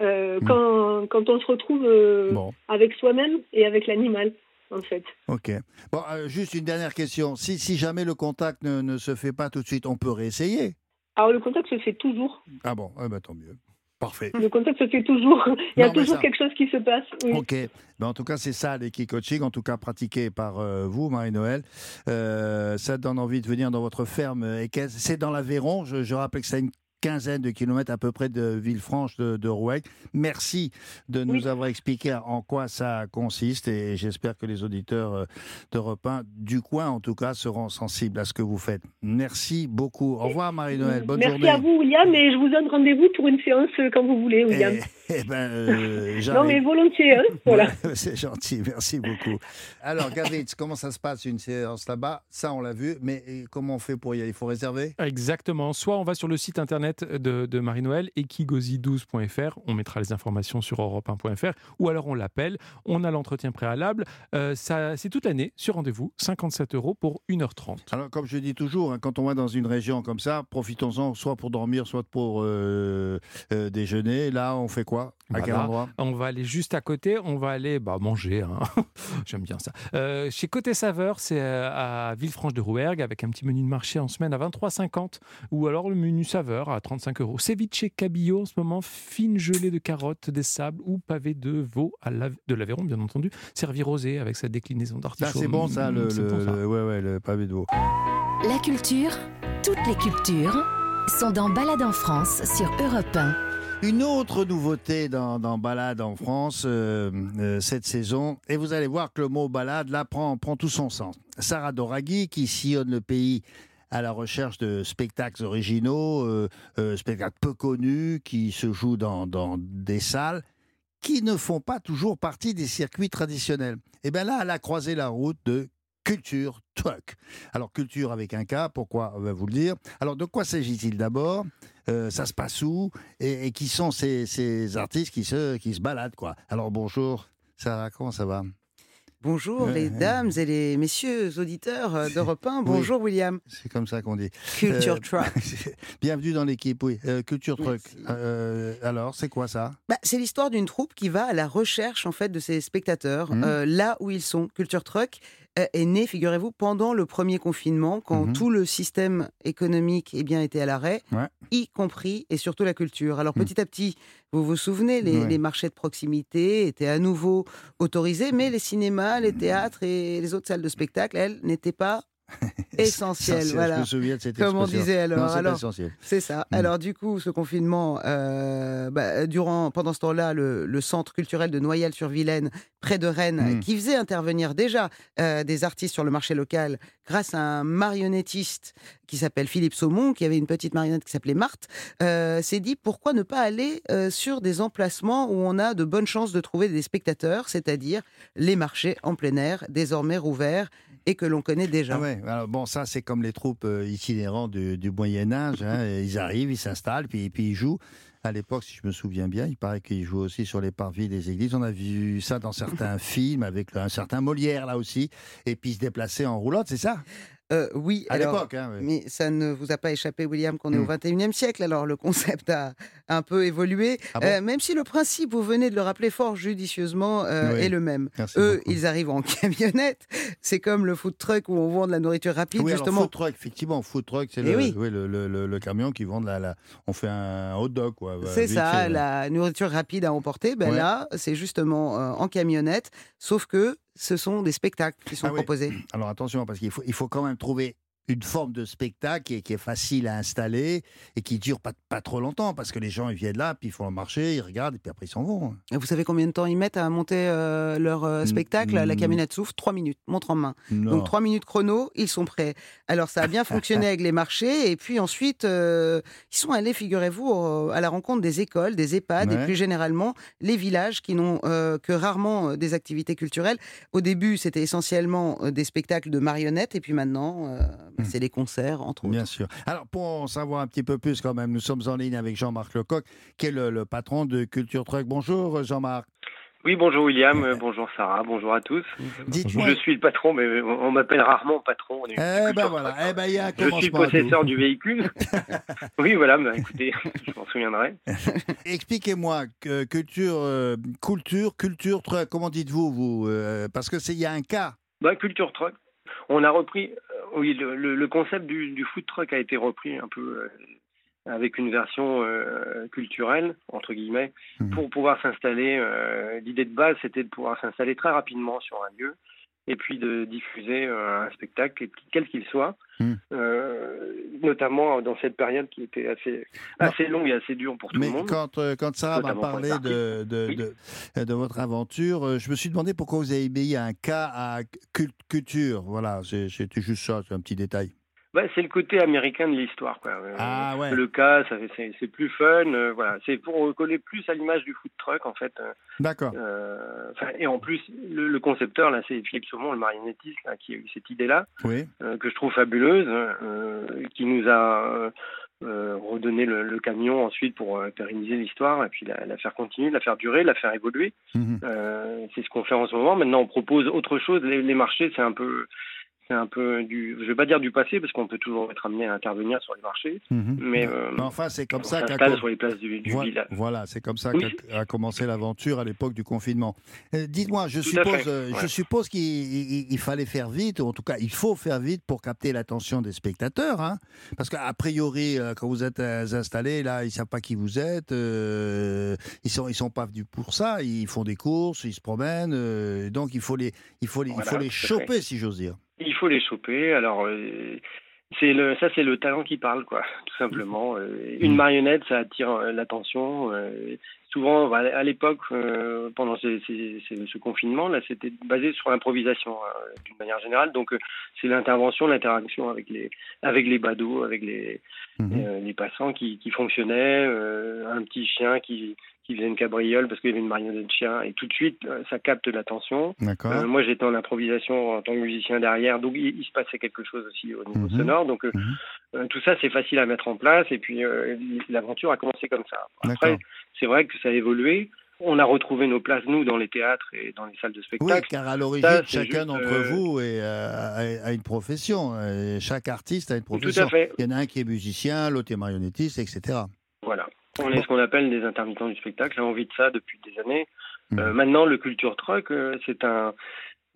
Euh, Hmm. quand quand on se retrouve euh, Bon. avec soi-même et avec l'animal en fait. Ok. Bon, euh, juste une dernière question. Si, si jamais le contact ne, ne se fait pas tout de suite, on peut réessayer? Alors le contact se fait toujours. Ah bon, eh ben, tant mieux. Parfait. Le contact se fait toujours. Il y a Non, mais toujours ça- quelque chose qui se passe. oui. Ok. Ben, en tout cas, c'est ça l'équipe coaching, en tout cas pratiqué par euh, vous, Marie-Noël. Euh, ça donne envie de venir dans votre ferme équestre. C'est dans l'Aveyron. Je, je rappelle que c'est une quinzaine de kilomètres à peu près de Villefranche de, de. Merci de nous avoir expliqué en quoi ça consiste et j'espère que les auditeurs euh, d'Europe 1, du coin en tout cas, seront sensibles à ce que vous faites. Merci beaucoup. Au revoir Marie-Noël. Bonne Merci journée. à vous, William, et je vous donne rendez-vous pour une séance euh, quand vous voulez, William. Eh ben, euh, non, mais volontiers, hein, voilà. C'est gentil, merci beaucoup. Alors, Gavritz, comment ça se passe une séance là-bas? Ça, on l'a vu, mais comment on fait pour y aller? Il faut réserver? Exactement. Soit on va sur le site internet de, de Marie-Noël, ekigozi12.fr, on mettra les informations sur europe1.fr, ou alors on l'appelle, on a l'entretien préalable. Euh, ça, c'est toute l'année, sur rendez-vous, 57 euros pour 1h30. Alors, comme je dis toujours, hein, quand on va dans une région comme ça, profitons-en soit pour dormir, soit pour euh, euh, déjeuner. Là, on fait quoi? À quel Voilà. endroit? On va aller juste à côté, on va aller bah, manger. hein. J'aime bien ça. Euh, chez Côté Saveur, c'est euh, à Villefranche de Rouergue avec un petit menu de marché en semaine à 23,50 ou alors le menu Saveur à 35 euros. Ceviche cabillaud en ce moment, fine gelée de carottes, des sables ou pavé de veau à la- de l'Aveyron, bien entendu, servi rosé avec sa déclinaison Ah, d'artichaut. c'est bon ça, le, c'est le- bon, ça. le- ouais, ouais, le pavé de veau. La culture, toutes les cultures, sont dans Balade en France sur Europe 1. Une autre nouveauté dans, dans Balade en France euh, euh, cette saison, et vous allez voir que le mot balade là prend, prend tout son sens. Sarah Doraghi qui sillonne le pays à la recherche de spectacles originaux, euh, spectacles peu connus qui se jouent dans, dans des salles qui ne font pas toujours partie des circuits traditionnels. Et bien là, elle a croisé la route de Culture Truck. Alors, culture avec un K, pourquoi On va vous le dire? Alors, de quoi s'agit-il d'abord? Euh, Ça se passe où? Et, et qui sont ces, ces artistes qui se, qui se baladent, quoi? Alors, bonjour, Sarah, comment ça va? Bonjour les dames et les messieurs auditeurs euh, d'Europe 1. Oui. Bonjour William. C'est comme ça qu'on dit. Culture Euh, Truck. Bienvenue dans l'équipe, oui. Euh, Culture Truck. Alors, c'est quoi ça? Bah, c'est l'histoire d'une troupe qui va à la recherche en fait de ses spectateurs euh, là où ils sont. Culture Truck est né, figurez-vous, pendant le premier confinement, quand Mhm. tout le système économique eh bien, était à l'arrêt, Ouais. y compris et surtout la culture. Alors Mhm. petit à petit, vous vous souvenez, les, Ouais. les marchés de proximité étaient à nouveau autorisés, mais les cinémas, les théâtres et les autres salles de spectacle, elles, n'étaient pas Essentiel, voilà. Je me souviens de cette Comme on disait alors. Non, alors essentiel. c'est ça. Mm. Alors du coup, ce confinement, euh, bah, durant, pendant ce temps-là, le, le centre culturel de Noyelles-sur-Vilaine, près de Rennes, Mm. qui faisait intervenir déjà euh, des artistes sur le marché local, grâce à un marionnettiste qui s'appelle Philippe Saumon, qui avait une petite marionnette qui s'appelait Marthe, euh, s'est dit pourquoi ne pas aller sur des emplacements où on a de bonnes chances de trouver des spectateurs, c'est-à-dire les marchés en plein air, désormais rouverts et que l'on connaît déjà. Ah ouais, alors bon, ça c'est comme les troupes euh, itinérantes du, du Moyen Âge. hein, ils arrivent, ils s'installent, puis, puis ils jouent. À l'époque, si je me souviens bien, il paraît qu'ils jouent aussi sur les parvis des églises. On a vu ça dans certains films avec un certain Molière là aussi. Et puis ils se déplaçaient en roulotte, c'est ça? Euh, oui, À l'époque, hein, oui. mais ça ne vous a pas échappé, William, qu'on est Hmm. au 21e siècle. Alors, le concept a un peu évolué, Ah bon Euh, même si le principe, vous venez de le rappeler fort judicieusement, euh, Oui. est le même. Merci Eux, beaucoup. ils arrivent en camionnette. C'est comme le food truck où on vend de la nourriture rapide, Oui, justement. food truck, effectivement, food truck, c'est Eh le, camion qui vend de la, la- On fait un hot dog, quoi. C'est ça, la nourriture rapide à emporter. Ben Ouais. là, c'est justement en camionnette, sauf que ce sont des spectacles qui sont Ah oui. proposés. Alors attention, parce qu'il faut, il faut quand même trouver une forme de spectacle qui est, qui est facile à installer et qui dure pas, pas trop longtemps, parce que les gens ils viennent là, puis ils font le marché, ils regardent, et puis après ils s'en vont. Et Vous savez combien de temps ils mettent à monter euh, leur euh, spectacle? La camionnette souffle, trois minutes, montre en main. Non. Donc trois minutes chrono, ils sont prêts. Alors ça a bien fonctionné avec les marchés, et puis ensuite, euh, ils sont allés, figurez-vous, à la rencontre des écoles, des EHPAD, Ouais. et plus généralement les villages qui n'ont que rarement des activités culturelles. Au début, c'était essentiellement des spectacles de marionnettes, et puis maintenant, euh, bah, c'est les concerts, entre autres. Bien sûr. Alors, pour en savoir un petit peu plus quand même, nous sommes en ligne avec Jean-Marc Lecoq, qui est le, le patron de Culture Truck. Bonjour Jean-Marc. Oui, bonjour William, euh, bonjour Sarah, bonjour à tous. Dites-moi- Je suis le patron, mais on m'appelle rarement patron. on est Eh ben voilà, eh ben il y a Je suis possesseur du véhicule. oui, voilà, bah, écoutez, je m'en souviendrai. Expliquez-moi, que culture, euh, culture, culture, truck, comment dites-vous, vous euh, Parce que c'est il y a un cas. Bah, culture truck. On a repris, euh, oui, le, le- le concept du, du food truck a été repris un peu euh, avec une version euh, culturelle, entre guillemets, Mhm. pour pouvoir s'installer. euh, L'idée de base, c'était de pouvoir s'installer très rapidement sur un lieu et puis de diffuser euh, un spectacle, quel qu'il soit, Mhm. euh, notamment dans cette période qui était assez, assez longue et assez dure pour tout Mais le monde. quand, euh, quand Sarah m'a parlé de, de, Oui. de, de votre aventure, je me suis demandé pourquoi vous avez mis un cas à cul- culture. Voilà, c'était juste ça, c'est un petit détail. Bah, c'est le côté américain de l'histoire. quoi. Euh, Ah, ouais. Le cas, ça c'est c'est plus fun. euh, voilà, c'est pour coller plus à l'image du food truck en fait. euh, D'accord. euh, et en plus, le, le concepteur là, c'est Philippe Saumon, le marionnettiste, là, qui a eu cette idée-là, Oui. euh, que je trouve fabuleuse, qui nous a redonné le, le camion ensuite pour pérenniser l'histoire et puis la, la faire continuer, la faire durer, la faire évoluer. Mhm. C'est ce qu'on fait en ce moment. Maintenant, on propose autre chose. Les, les marchés, c'est un peu, c'est un peu du, je vais pas dire du passé parce qu'on peut toujours être amené à intervenir sur les marchés, Mhm. mais, euh, Mais enfin, c'est comme on ça qu'a sur les places du, du. Voilà, c'est comme ça Oui. qu'a commencé l'aventure à l'époque du confinement. Euh, Dites-moi, je suppose, euh, je suppose qu'il il- il fallait faire vite, ou en tout cas, il faut faire vite pour capter l'attention des spectateurs, hein Parce qu'a priori, quand vous êtes installés, là, ils savent pas qui vous êtes, euh, ils sont, ils sont pas venus pour ça, ils font des courses, ils se promènent, donc il faut les, il faut les, il faut les choper, fait. si j'ose dire. Il faut les choper. Alors, euh, c'est le, ça, c'est le talent qui parle, quoi, tout simplement. Euh, une marionnette, ça attire euh, l'attention. souvent, bah, à l'époque, pendant ces- ces- ces- ce confinement, là, c'était basé sur l'improvisation, hein, d'une manière générale. Donc, c'est l'intervention, l'interaction avec les, avec les badauds, avec les, les passants qui, qui fonctionnaient, un petit chien qui, qui faisait une cabriole parce qu'il y avait une marionnette de chien, et tout de suite, euh, ça capte l'attention. D'accord. Euh, moi, j'étais en improvisation en tant que musicien derrière, donc il, il se passait quelque chose aussi au niveau Mhm. sonore. Donc euh, Mhm. euh, tout ça, c'est facile à mettre en place, et puis euh, l'aventure a commencé comme ça. Après, c'est vrai que ça a évolué. On a retrouvé nos places, nous, dans les théâtres et dans les salles de Oui, spectacle. car à l'origine, chacun d'entre vous est, a, une profession. chaque artiste a une Tout à profession. fait. Il y en a un qui est musicien, l'autre est marionnettiste, etc. Voilà. On est ce qu'on appelle des intermittents du spectacle. On vit de ça depuis des années. Euh, maintenant, le culture truck, euh, c'est un,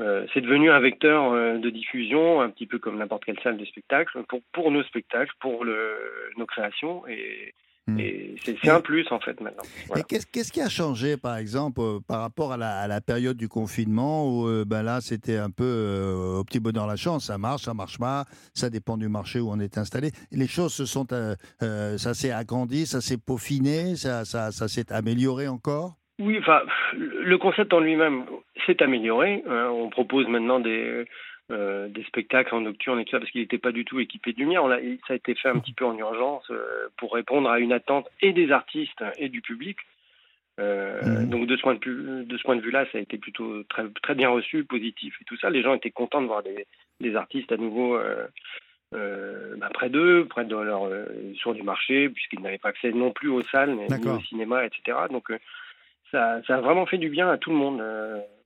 euh, c'est devenu un vecteur euh, de diffusion, un petit peu comme n'importe quelle salle de spectacle, pour, pour nos spectacles, pour le, nos créations, et. Et c'est un plus en fait maintenant. Voilà. Qu'est-ce qu'est-ce qui a changé, par exemple, euh, par rapport à la, à la période du confinement où euh, ben là, c'était un peu euh, au petit bonheur la chance, ça marche, ça marche pas, ça dépend du marché où on est installé. Les choses se sont, ça s'est agrandi, ça s'est peaufiné, ça, ça, ça s'est amélioré encore? Oui, enfin, le concept en lui-même s'est amélioré. Euh, on propose maintenant des, euh, des spectacles en nocturne et tout ça parce qu'il n'était pas du tout équipé de lumière. On ça a été fait un petit peu en urgence euh, pour répondre à une attente et des artistes et du public. Euh, Mhm. Donc de ce point de vue, de ce point de vue-là, ça a été plutôt très très bien reçu, positif et tout ça. Les gens étaient contents de voir des, des artistes à nouveau bah, près d'eux, près de leur sur du marché, puisqu'ils n'avaient pas accès non plus aux salles, mais ni au cinéma, etc. Donc ça, ça a vraiment fait du bien à tout le monde.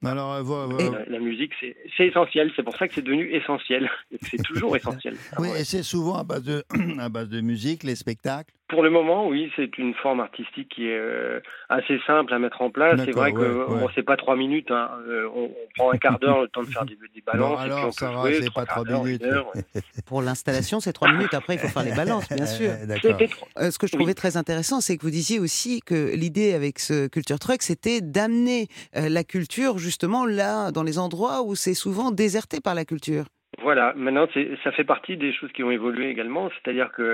Euh, Alors, euh, Et la, la musique, c'est essentiel. C'est pour ça que c'est devenu essentiel. Que C'est toujours essentiel. oui, et c'est souvent à base, de, à base de musique, les spectacles. Pour le moment, oui, c'est une forme artistique qui est euh, assez simple à mettre en place. C'est vrai que ouais, euh, ouais. bon, c'est pas trois minutes. Hein. Euh, on, on prend un quart d'heure le temps de faire des, des balances. Bon, et puis alors, on ça peut va, c'est pas trois minutes. une heure, ouais. Pour l'installation, c'est trois minutes. Après, il faut faire les balances, bien sûr. Euh, D'accord. Euh, ce que je trouvais très intéressant, c'est que vous disiez aussi que l'idée avec ce Culture Truck, c'était d'amener euh, la culture justement là, dans les endroits où c'est souvent déserté par la culture. Voilà, maintenant c'est- ça fait partie des choses qui ont évolué également, c'est-à-dire que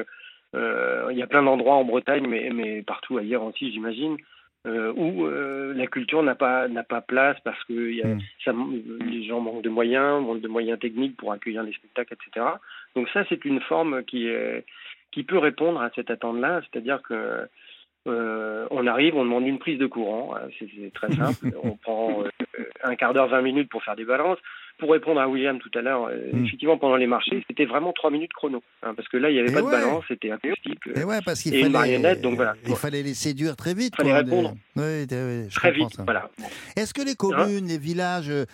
euh, il y a plein d'endroits en Bretagne, mais, mais partout ailleurs aussi, j'imagine, euh, où euh, la culture n'a pas n'a pas place parce que il y a, Mm. ça, les gens manquent de moyens, manquent de moyens techniques pour accueillir les spectacles, etc. Donc ça, c'est une forme qui est qui peut répondre à cette attente-là, c'est-à-dire que euh, on arrive, on demande une prise de courant, euh, c'est c'est très simple. on prend euh, un quart d'heure, 20 minutes pour faire des balances. Pour répondre à William tout à l'heure, euh, Mm. effectivement, pendant les marchés, c'était vraiment trois minutes chrono. hein, parce que là, il n'y avait Et pas ouais. de balance, c'était acoustique. euh, Et ouais, parce qu'il et une fallait, marionnette, donc voilà. il fallait les séduire très vite. Fallait quoi, répondre. Oui, oui, Très vite, ça. voilà. Est-ce que les communes, les villages, euh,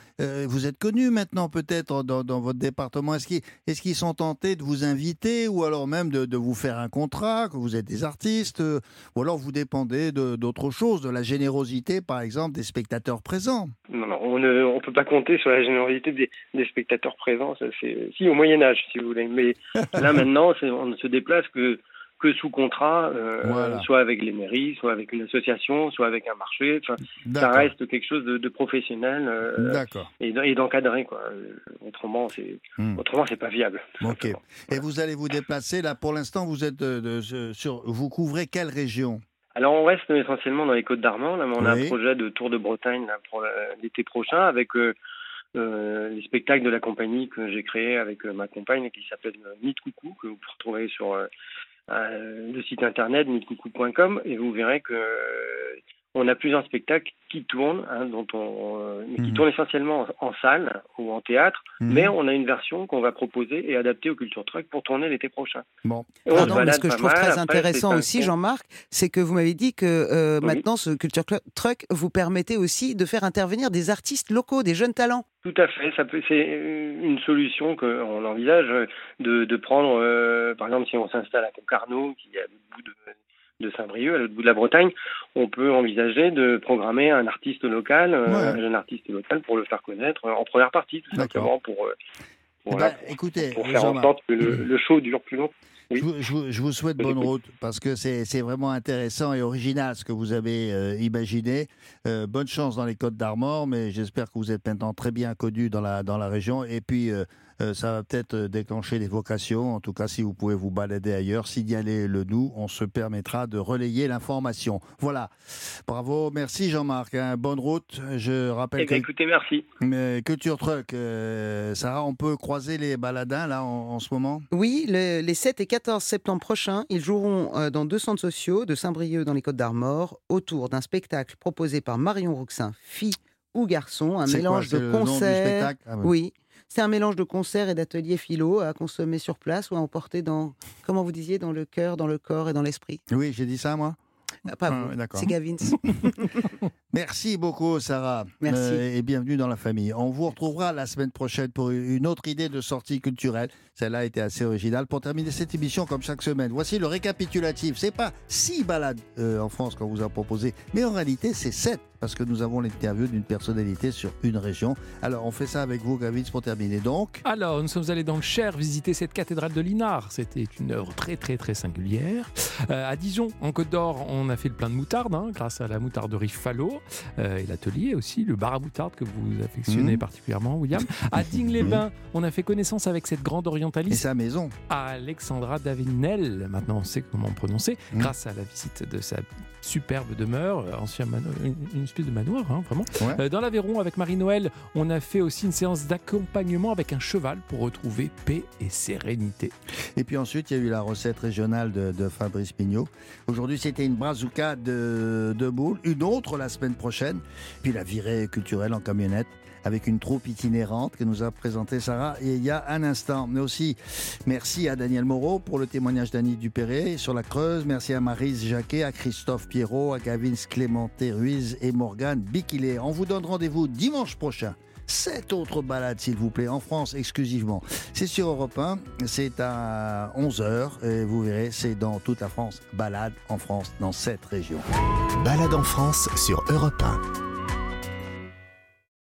vous êtes connus maintenant peut-être dans, dans votre département? Est-ce qu'ils est sont tentés de vous inviter ou alors même de, de vous faire un contrat, que vous êtes des artistes euh, Ou alors vous dépendez de- d'autre chose, de la générosité par exemple des spectateurs présents? Non, non, on ne on peut pas compter sur la générosité des, des spectateurs présents. C'est si au Moyen Âge, si vous voulez. Mais là maintenant, on ne se déplace que que sous contrat, euh, Voilà. soit avec les mairies, soit avec une association, soit avec un marché. Enfin, ça reste quelque chose de, de professionnel euh, et, d'encadré. Euh, Autrement, c'est Hmm. autrement c'est pas viable. Ok. Et vous allez vous déplacer là pour l'instant vous êtes de- de- sur vous couvrez quelle région? Alors on reste essentiellement dans les Côtes d'Armor. Là, mais on a un projet de Tour de Bretagne là, pour l'été prochain avec euh, euh, les spectacles de la compagnie que j'ai créé avec euh, ma compagne qui s'appelle euh, Nid Coucou que vous pouvez sur euh, le site internet nidcoucou.com et vous verrez que on a plusieurs spectacles qui tournent, hein, dont on, euh, mais qui Mhm. tournent essentiellement en, en salle ou en théâtre, Mhm. mais on a une version qu'on va proposer et adapter au Culture Truck pour tourner l'été prochain. Bon. Mais ce que je trouve mal. très Après, intéressant un aussi, Jean-Marc, c'est que vous m'avez dit que euh, Oui. maintenant, ce Culture Truck vous permettait aussi de faire intervenir des artistes locaux, des jeunes talents. Tout à fait, ça peut, c'est euh, une solution qu'on envisage de, de prendre, euh, par exemple, si on s'installe à Concarneau, qui est à l'autre bout de, de Saint-Brieuc, à l'autre bout de la Bretagne, on peut envisager de programmer un artiste local, euh, Ouais. un jeune artiste local, pour le faire connaître euh, en première partie, tout simplement, pour, euh, Eh ben, écoutez, pour faire en sorte que le, le show dure plus longtemps. Je vous, je vous- je vous souhaite bonne route parce que c'est c'est vraiment intéressant et original ce que vous avez euh, imaginé. Euh, bonne chance dans les Côtes d'Armor, mais j'espère que vous êtes maintenant très bien connu dans la, dans la région. Et puis, euh, euh, ça va peut-être euh, déclencher des vocations. En tout cas, si vous pouvez vous balader ailleurs, signaler le nous, on se permettra de relayer l'information. Voilà. Bravo, merci Jean-Marc. hein. Bonne route. Je rappelle Eh bien, que écoutez, merci. mais Culture Truck, euh, Sarah, on peut croiser les baladins là en, en ce moment? Oui, le- les 7 et 14 septembre prochains, ils joueront euh, dans deux centres sociaux de Saint-Brieuc dans les Côtes d'Armor autour d'un spectacle proposé par Marion Rouxin, fille ou garçon, un quoi, mélange de du concerts. spectacle? Ah oui. oui. C'est un mélange de concerts et d'ateliers philo à consommer sur place ou à emporter dans, comment vous disiez, dans le cœur, dans le corps et dans l'esprit? Oui, j'ai dit ça moi? Ah, Pas Ah, vous, d'accord. c'est Gavin. Merci beaucoup, Sarah. Merci. Euh, et bienvenue dans la famille. On vous retrouvera la semaine prochaine pour une autre idée de sortie culturelle. Celle-là a été assez originale. Pour terminer cette émission, comme chaque semaine, voici le récapitulatif. C'est pas six balades euh, en France qu'on vous a proposé, mais en réalité, c'est sept parce que nous avons l'interview d'une personnalité sur une région. Alors, on fait ça avec vous, Gavitz, pour terminer. Donc, Alors, nous sommes allés dans le Cher visiter cette cathédrale de Linard. C'était une œuvre très, très, très singulière. Euh, à Dijon, en Côte d'Or, on a fait le plein de moutarde, hein, grâce à la moutarderie Fallot euh, et l'atelier aussi, le bar à moutarde que vous affectionnez Mhm. particulièrement, William. À Digne-les-Bains, on a fait connaissance avec cette grande et orientaliste, sa maison. Alexandra Davinel. Maintenant, on sait comment prononcer, Mhm. grâce à la visite de sa superbe demeure, euh, ancien mano- une, une espèce de manoir, hein, vraiment. Ouais. Euh, dans l'Aveyron, avec Marie-Noël, on a fait aussi une séance d'accompagnement avec un cheval pour retrouver paix et sérénité. Et puis ensuite, il y a eu la recette régionale de, de Fabrice Pignot. Aujourd'hui, c'était une brazuca de, de boules. Une autre la semaine prochaine. Puis la virée culturelle en camionnette avec une troupe itinérante que nous a présentée Sarah il y a un instant. Mais aussi, merci à Daniel Moreau pour le témoignage d'Annie Dupéré sur la Creuse. Merci à Marise Jacquet, à Christophe Pierrot, à Gavin Clémenté Ruiz et Morgane Bikilé. On vous donne rendez-vous dimanche prochain sept autres balades, s'il vous plaît, en France exclusivement. C'est sur Europe 1, c'est à 11h, et vous verrez, c'est dans toute la France. Balade en France, dans sept régions. Balade en France sur Europe 1.